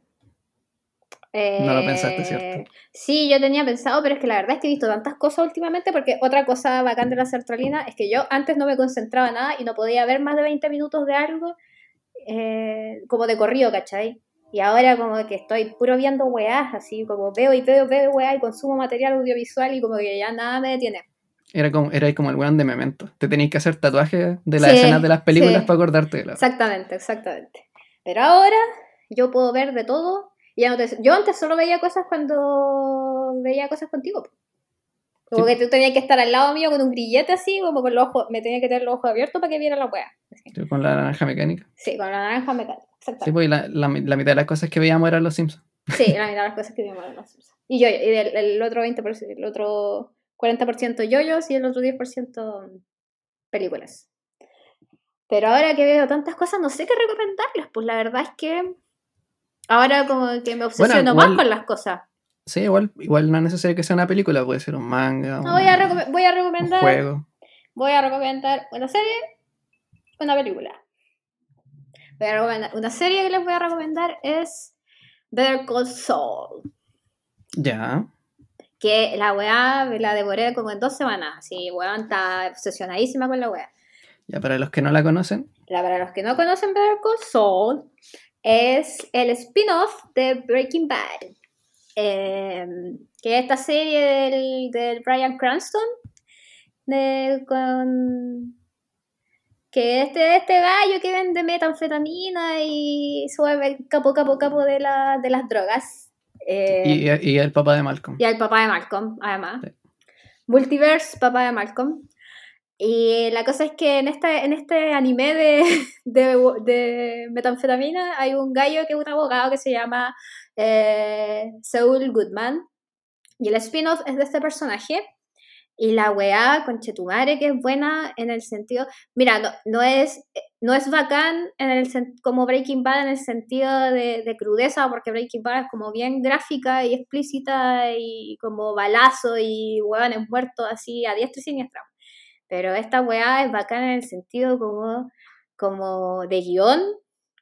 No lo pensaste, Eh, ¿cierto? Sí, yo tenía pensado, pero es que la verdad es que he visto tantas cosas últimamente, porque otra cosa bacán de la sertralina es que yo antes no me concentraba en nada y no podía ver más de 20 minutos de algo eh, como de corrido, ¿cachai? Y ahora como que estoy puro viendo weás, así como veo y veo, veo weá y consumo material audiovisual y como que ya nada me detiene. Era como, era como el weón de Memento. Te tenéis que hacer tatuajes de las Sí, escenas de las películas sí. para acordarte de la. Exactamente, exactamente. Pero ahora yo puedo ver de todo. Y ya no te- yo antes solo veía cosas cuando veía cosas contigo. Como Sí. que tú tenías que estar al lado mío con un grillete así, como con los ojos, me tenía que tener los ojos abiertos para que viera la wea. Sí, Con la naranja mecánica. Sí, con la naranja mecánica. Sí, Exactamente. pues y la, la, la mitad de las cosas que veíamos eran los Simpsons. Sí, la mitad de las cosas que vimos en los Simpsons. Y yo, y el, el otro 20%, el otro 40% yoyos y el otro 10% películas. Pero ahora que veo tantas cosas, no sé qué recomendarles. Pues la verdad es que ahora como que me obsesiono igual- más con las cosas. Sí, igual, igual no es necesario que sea una película, puede ser un manga, No, voy, a un, voy a un recomendar juego. voy a recomendar una serie, una película. Voy a recomendar, una serie que les voy a recomendar es Better Call Saul. Ya. Que la weá me la devoré como en dos semanas. Así, weón, está obsesionadísima con la weá. Ya para los que no la conocen, La, para los que no conocen Better Call Saul, es el spin-off de Breaking Bad. Eh, que es esta serie del, del Brian Cranston de, con, que este, este gallo que vende metanfetamina y sube capo, capo, capo de, la, de las drogas. Eh, Y, y el papá de Malcolm. y al papá de Malcolm, además. Sí. Multiverse, papá de Malcolm. Y la cosa es que en este, en este anime de, de, de metanfetamina hay un gallo que es un abogado que se llama eh, Saul Goodman. Y el spin-off es de este personaje. Y la weá con Chetumare, que es buena en el sentido. Mira, no, no es, no es bacán en el como Breaking Bad en el sentido de, de crudeza, porque Breaking Bad es como bien gráfica y explícita y como balazo y hueones muertos así a diestra y siniestra. Pero esta weá es bacán en el sentido como, como de guion,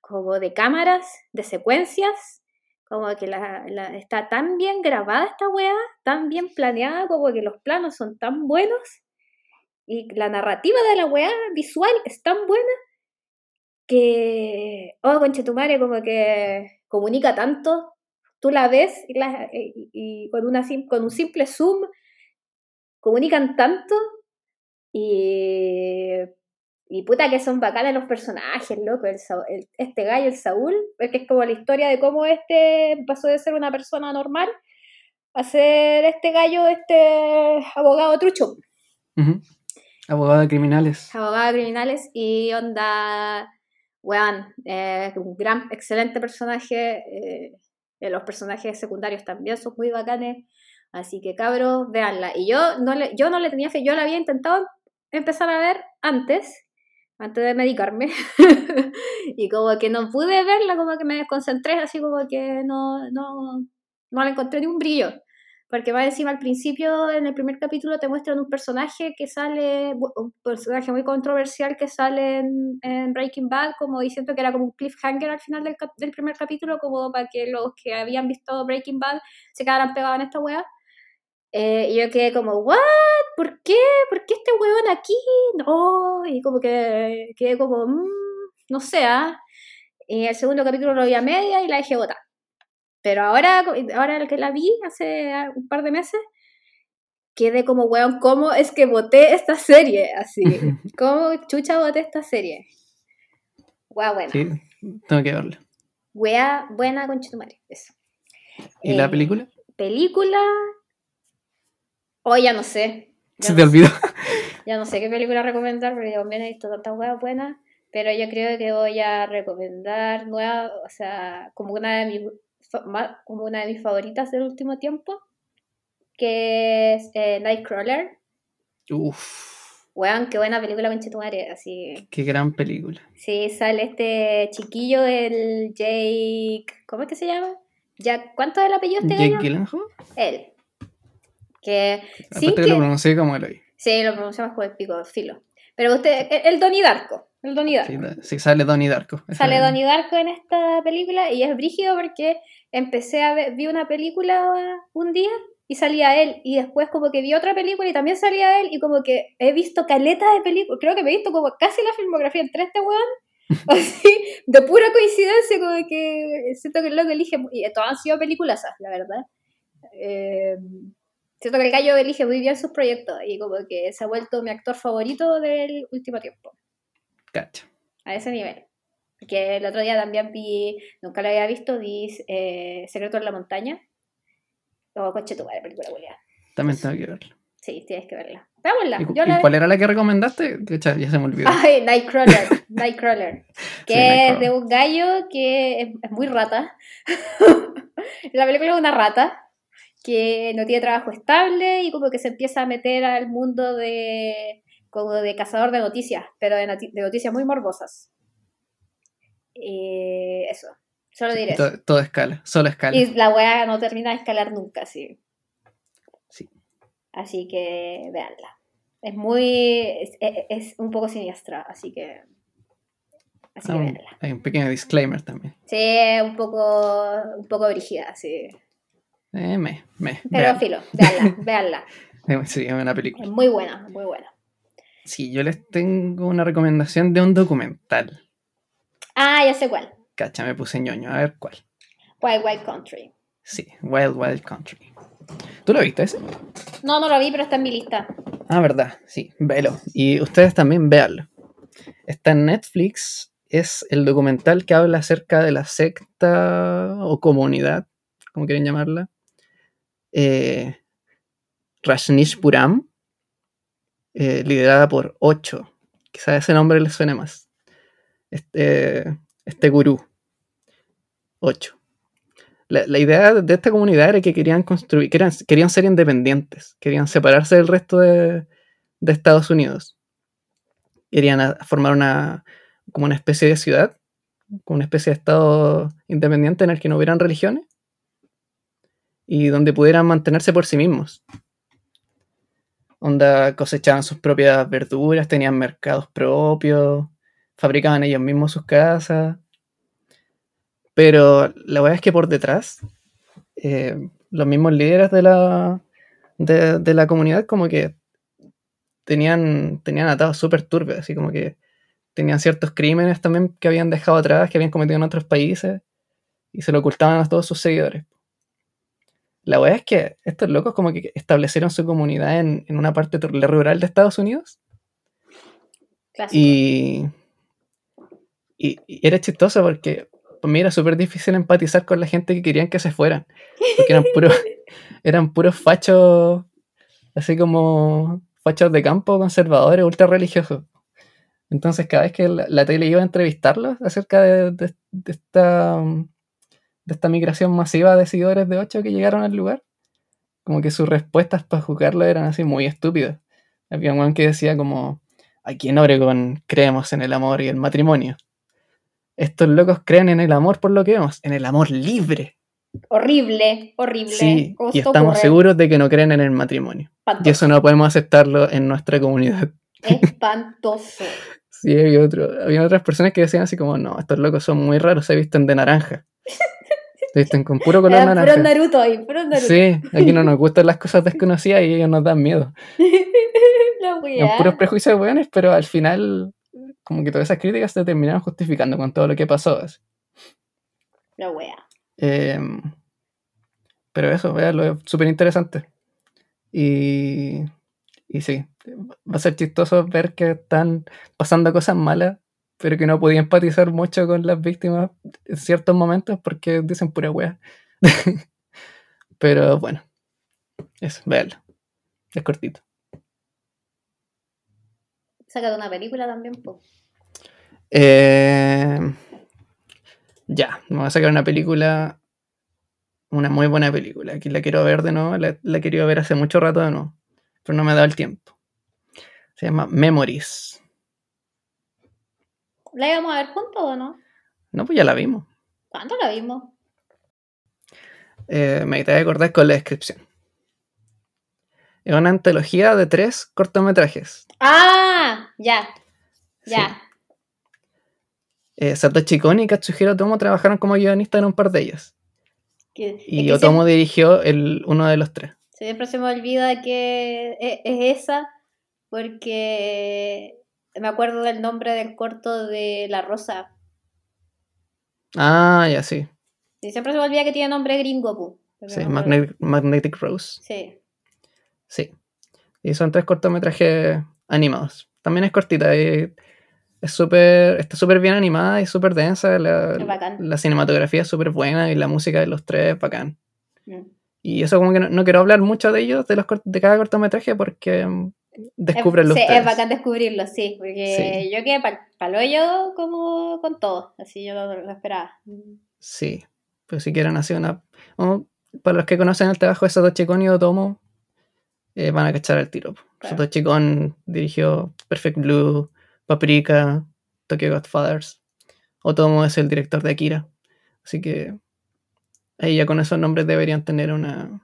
como de cámaras, de secuencias, como que la, está tan bien grabada esta weá, tan bien planeada, como que los planos son tan buenos y la narrativa de la weá visual es tan buena que, oh, conchetumare, como que comunica tanto. Tú la ves y, con, una, con un simple zoom comunican tanto y, y puta que son bacanas los personajes, loco. El, este gallo, el Saúl, porque es como la historia de cómo este pasó de ser una persona normal a ser este gallo, este abogado trucho. Abogado de criminales. abogado de criminales y onda, weón, eh, un gran, excelente personaje. eh, eh, los personajes secundarios también son muy bacanes. Así que cabros, véanla. Y yo no le, yo no le tenía fe, yo la había intentado empezar a ver antes, antes de medicarme. y como que no pude verla, como que me desconcentré, así como que no, no, no le encontré ni un brillo. Porque va encima al principio, en el primer capítulo, te muestran un personaje que sale, un personaje muy controversial que sale en, en Breaking Bad, como diciendo que era como un cliffhanger al final del, del primer capítulo, como para que los que habían visto Breaking Bad se quedaran pegados en esta wea. Eh, y yo quedé como, ¿what? ¿Por qué? ¿Por qué este weón aquí? No, y como que quedé como, "Mm, no sé, ¿ah?". Y el segundo capítulo lo vi a media y la dejé botar. Pero ahora, ahora que la vi hace un par de meses, quedé como, weón, ¿cómo es que voté esta serie? Así, ¿cómo chucha voté esta serie? Wea buena. Sí, tengo que verla. Wea buena con Chetumare. Eso. ¿Y la Eh, película? Película. Oh, ya no sé. Ya Se no te olvidó. Ya no sé qué película recomendar porque también he visto tantas weas buenas, pero yo creo que voy a recomendar nueva, o sea, como una de mis como una de mis favoritas del último tiempo, que es eh, Nightcrawler. Uf, Weón, qué buena película con Chetumare, así. qué gran película. Sí, sale este chiquillo, el Jake, ¿cómo es que se llama? Jack, ¿cuánto es el apellido de este Jake? Gyllenhaal. Él. Que sí que lo pronuncié como lo oí. Sí, lo pronunciamos como el pico, filo. Pero usted, el, el Donnie Darko, el Donnie Darko. Sí, sí, sale Donnie Darko. Sale. Donnie Darko en esta película y es brígido porque empecé a ver, vi una película un día y salía él y después como que vi otra película y también salía él y como que he visto caleta de películas, creo que me he visto como casi la filmografía entre este weón, así, de pura coincidencia, como que siento que es lo que elige, y todas han sido películas, la verdad. Eh, siento que el gallo elige muy bien sus proyectos y como que se ha vuelto mi actor favorito del último tiempo Cacha. a ese nivel. Porque el otro día también vi, nunca lo había visto, vi eh, Secreto en la Montaña. O coche tu madre, película culiada. También tengo que verla. Sí, tienes que verla. Veámosla. ¿Y, cuál era la que recomendaste? Cacha, ya se me olvidó. Ay, Nightcrawler. Nightcrawler. Que Sí, es de un gallo que es, es muy rata. la película es una rata que no tiene trabajo estable y como que se empieza a meter al mundo de como de cazador de noticias, pero de, noti- de noticias muy morbosas. Y eso. Solo diré todo, todo escala, solo escala. Y la weá no termina de escalar nunca, sí. Sí. Así que veanla. Es muy. Es, es- es un poco siniestra, así que. Así Ah, que veanla. hay un pequeño disclaimer también. Sí, un poco. Un poco brígida, sí. Eh, me, me. Pero vean. filo, veanla, veanla. Sí, es una película. Es muy buena, muy buena. Sí, yo les tengo una recomendación de un documental. Ah, ya sé cuál. Cacha, me puse ñoño. A ver cuál. Wild Wild Country. Sí, Wild Wild Country. ¿Tú lo viste ese? No, no lo vi, pero está en mi lista. Ah, verdad, sí, velo. Y ustedes también véanlo. está en Netflix. Es el documental que habla acerca de la secta o comunidad, como quieren llamarla, eh, Rajneeshpuram, eh, liderada por Ocho. Quizás ese nombre les suene más. Este, este gurú. Ocho. La, idea de esta comunidad era que querían construir, querían, ser independientes, querían separarse del resto de, de Estados Unidos. Querían formar una, como una especie de ciudad, como una especie de estado independiente en el que no hubieran religiones y donde pudieran mantenerse por sí mismos. Onda cosechaban sus propias verduras, tenían mercados propios, fabricaban ellos mismos sus casas. Pero la verdad es que por detrás, eh, los mismos líderes de la, de, la comunidad como que tenían, tenían atados súper turbios, así como que tenían ciertos crímenes también que habían dejado atrás, que habían cometido en otros países, y se lo ocultaban a todos sus seguidores. La verdad es que estos locos como que establecieron su comunidad en, una parte rural de Estados Unidos. Y, y, era chistoso porque para mí era súper difícil empatizar con la gente que querían que se fueran. Porque eran puros, eran puros fachos, así como fachos de campo, conservadores, ultra religiosos. Entonces cada vez que la, tele iba a entrevistarlos acerca de esta de esta migración masiva de seguidores de 8 que llegaron al lugar, como que sus respuestas para juzgarlo eran así muy estúpidas. Había un que decía como, aquí en Oregon creemos en el amor y el matrimonio. Estos locos creen en el amor por lo que vemos, en el amor libre. Horrible, horrible. Sí, y estamos seguros de que no creen en el matrimonio. Y eso no podemos aceptarlo en nuestra comunidad. Espantoso. sí, había, otro, había otras personas que decían así como, no, estos locos son muy raros, se visten de naranja. Visten con puro color naranja. Puro Naruto ahí, puro Naruto. Sí, aquí no nos gustan las cosas desconocidas y ellos nos dan miedo. La Son puros prejuicios buenos, pero al final, como que todas esas críticas se terminaron justificando con todo lo que pasó. La wea. Em, pero eso, lo es súper interesante. Y, y sí, va a ser chistoso ver que están pasando cosas malas pero que no podía empatizar mucho con las víctimas en ciertos momentos porque dicen pura wea. pero bueno, eso, véanlo. Es cortito. Sácate una película también, po. Eh, ya, vamos a sacar una película, una muy buena película. Aquí la quiero ver de nuevo, la, la he querido ver hace mucho rato de nuevo, pero no me ha dado el tiempo. Se llama Memories. ¿La íbamos a ver juntos o no? No, pues ya la vimos. ¿Cuándo la vimos? Eh, me de acordar con la descripción. Es una antología de tres cortometrajes. ¡Ah! Ya. Ya. Eh, Satoshi Kon y Katsuhiro Tomo trabajaron como guionistas en un par de ellos. y Otomo dirigió el, uno de los tres. Siempre se me olvida que e, es esa, porque me acuerdo del nombre del corto de La Rosa. Ah, ya sí. Sí, siempre se me olvida que tiene nombre gringo, Sí, Magnetic, Rose. Sí. Sí. Y son tres cortometrajes animados. También es cortita y es súper, está súper bien animada y súper densa. La, la, cinematografía es súper buena y la música de los tres es bacán. Mm. Y eso como que no, quiero hablar mucho de ellos, de, los, de cada cortometraje, porque Descúbrelo. Sí, es bacán descubrirlo, sí, porque yo quedé palo yo como con todo, así yo lo, esperaba. Sí, pero si quieren hacer una... para los que conocen el trabajo de Satoshi Kon y Otomo, eh, van a cachar el tiro. Claro. Satoshi Kon dirigió Perfect Blue, Paprika, Tokyo Godfathers. Otomo es el director de Akira. Así que ahí ya con esos nombres deberían tener una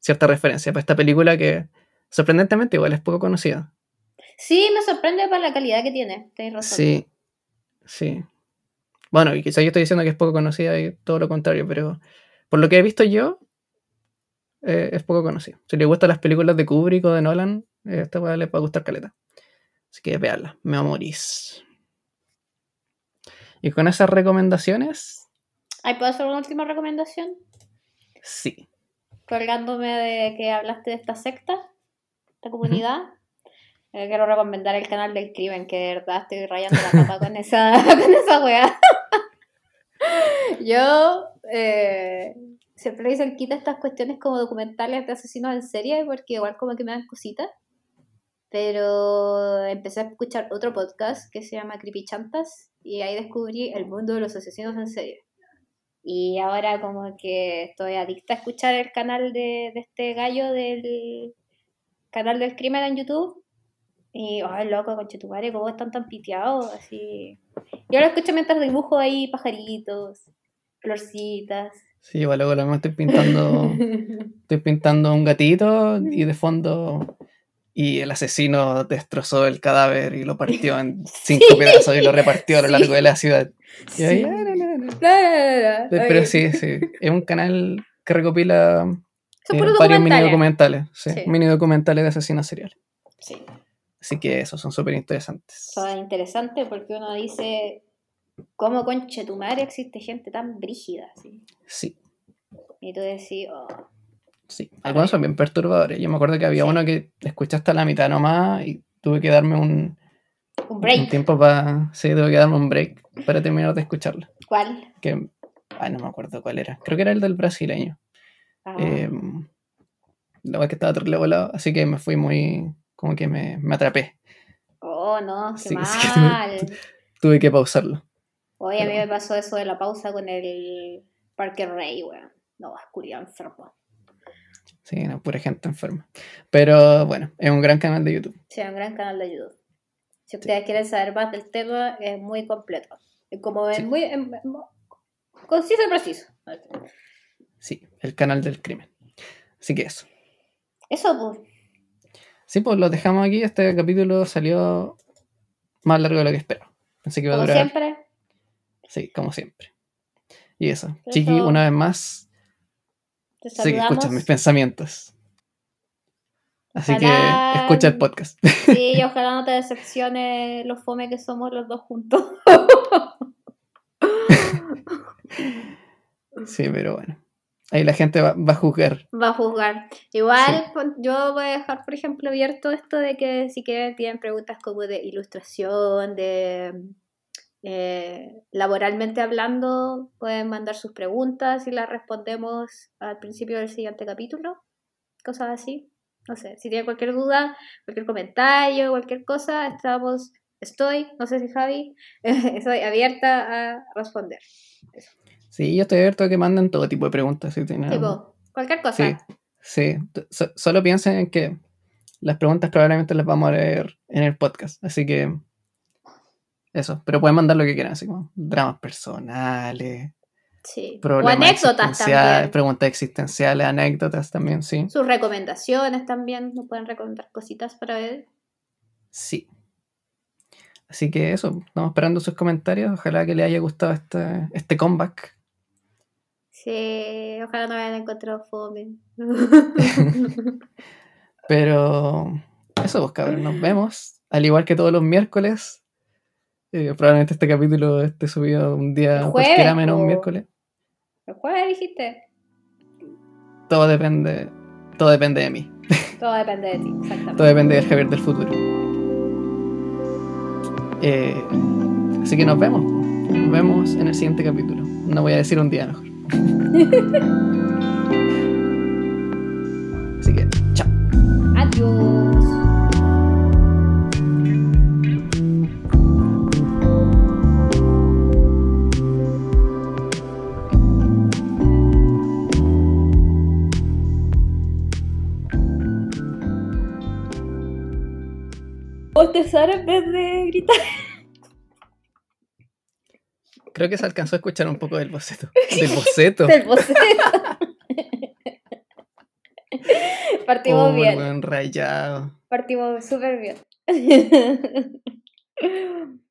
cierta referencia para esta película que sorprendentemente igual es poco conocida. Sí, me sorprende para la calidad que tiene, tenéis razón. Sí, sí. Bueno, y quizás yo estoy diciendo que es poco conocida y todo lo contrario, pero por lo que he visto yo, eh, es poco conocida. Si le gustan las películas de Kubrick o de Nolan, eh, esta le va a gustar caleta. Así que veanla, me amorís. Y con esas recomendaciones. ¿Puedo hacer una última recomendación? Sí. Colgándome de que hablaste de esta secta esta comunidad. Eh, quiero recomendar el canal del crimen, que de verdad estoy rayando la papa con esa, con esa weá. Yo eh, siempre hice el quita estas cuestiones como documentales de asesinos en serie, porque igual como que me dan cositas. Pero empecé a escuchar otro podcast que se llama Creepy Chantas y ahí descubrí el mundo de los asesinos en serie. Y ahora como que estoy adicta a escuchar el canal de, de este gallo del canal del crimen en YouTube. Y, ay, loco, conchetumare, cómo están tan piteados, así. Yo lo escucho mientras dibujo ahí pajaritos, florcitas. Sí, igual luego lo mismo estoy pintando. estoy pintando un gatito y de fondo. Y el asesino destrozó el cadáver y lo partió en cinco pedazos y lo repartió a lo largo de la ciudad. Y ahí, Sí. Pero sí, sí. Es un canal que recopila Son eh, puros varios mini documentales. Sí, Sí. mini documentales de asesinos seriales. Sí. Así que esos son súper interesantes. Eso es interesante porque uno dice, ¿cómo conche tu madre existe gente tan brígida? Sí, Y tú decís, oh, sí. Algunos son bien perturbadores. Yo me acuerdo que había Sí. uno que escuché hasta la mitad nomás y tuve que darme un, un un break. tiempo para. Sí, tuve que darme un break para terminar de escucharlo. ¿Cuál? Que. Ay, no me acuerdo cuál era. Creo que era el del brasileño. Ah, Eh, la verdad que estaba terrible volado, así que me fui muy. Como que me, me atrapé. oh, no, qué sí, es que mal. Tuve que pausarlo. Oye, a mí me pasó eso de la pausa con el Parque Rey, weón. No, oscuridad enfermo. Sí, no, pura gente enferma. Pero bueno, es un gran canal de YouTube. Sí, un gran canal de YouTube. Si ustedes quieren saber más del tema, es muy completo. Es como es muy em- conciso y preciso. Sí, el canal del crimen. Así que eso. Eso, pues. Sí, pues lo dejamos aquí. Este capítulo salió más largo de lo que espero. Pensé que iba a Como durar. siempre, Sí, como siempre. Y eso. Chiqui, una vez más, te sí escuchas mis pensamientos. Así Ojalá- que escucha el podcast. Sí, y ojalá no te decepcione los fome que somos los dos juntos. Sí, pero bueno. Ahí la gente va, va a juzgar. Va a juzgar. Igual, yo voy a dejar, por ejemplo, abierto esto de que si quieren tienen preguntas como de ilustración, de eh, laboralmente hablando, pueden mandar sus preguntas y las respondemos al principio del siguiente capítulo. Cosas así. No sé, si tienen cualquier duda, cualquier comentario, cualquier cosa, estamos, estoy, no sé si Javi, estoy abierta a responder. Sí, yo estoy abierto a que manden todo tipo de preguntas. Si tienen... Tipo, cualquier cosa. Sí, sí. T- so- solo piensen en que las preguntas probablemente las vamos a leer en el podcast. Así que eso. Pero pueden mandar lo que quieran, así como dramas personales, Sí. O anécdotas también. preguntas existenciales, anécdotas también, sí. Sus recomendaciones también, nos pueden recomendar cositas para ver. Sí. Así que eso, estamos esperando sus comentarios. Ojalá que les haya gustado este, este comeback. Sí, ojalá no hayan encontrado fome. Pero eso, pues cabrón, nos vemos. Al igual que todos los miércoles. Eh, probablemente este capítulo esté subido un día El cualquiera menos un miércoles. ¿Lo jueves dijiste? Todo depende. Todo depende de mí. Todo depende de ti, exactamente. Todo depende del Javier del futuro. Eh, así que nos vemos. Nos vemos en el siguiente capítulo. No voy a decir un día mejor. Así que, chao. Adiós. Bostezar en vez de gritar. Creo que se alcanzó a escuchar un poco del boceto. Del boceto. Del boceto. Partimos Oh, bien. rayado. Partimos súper bien.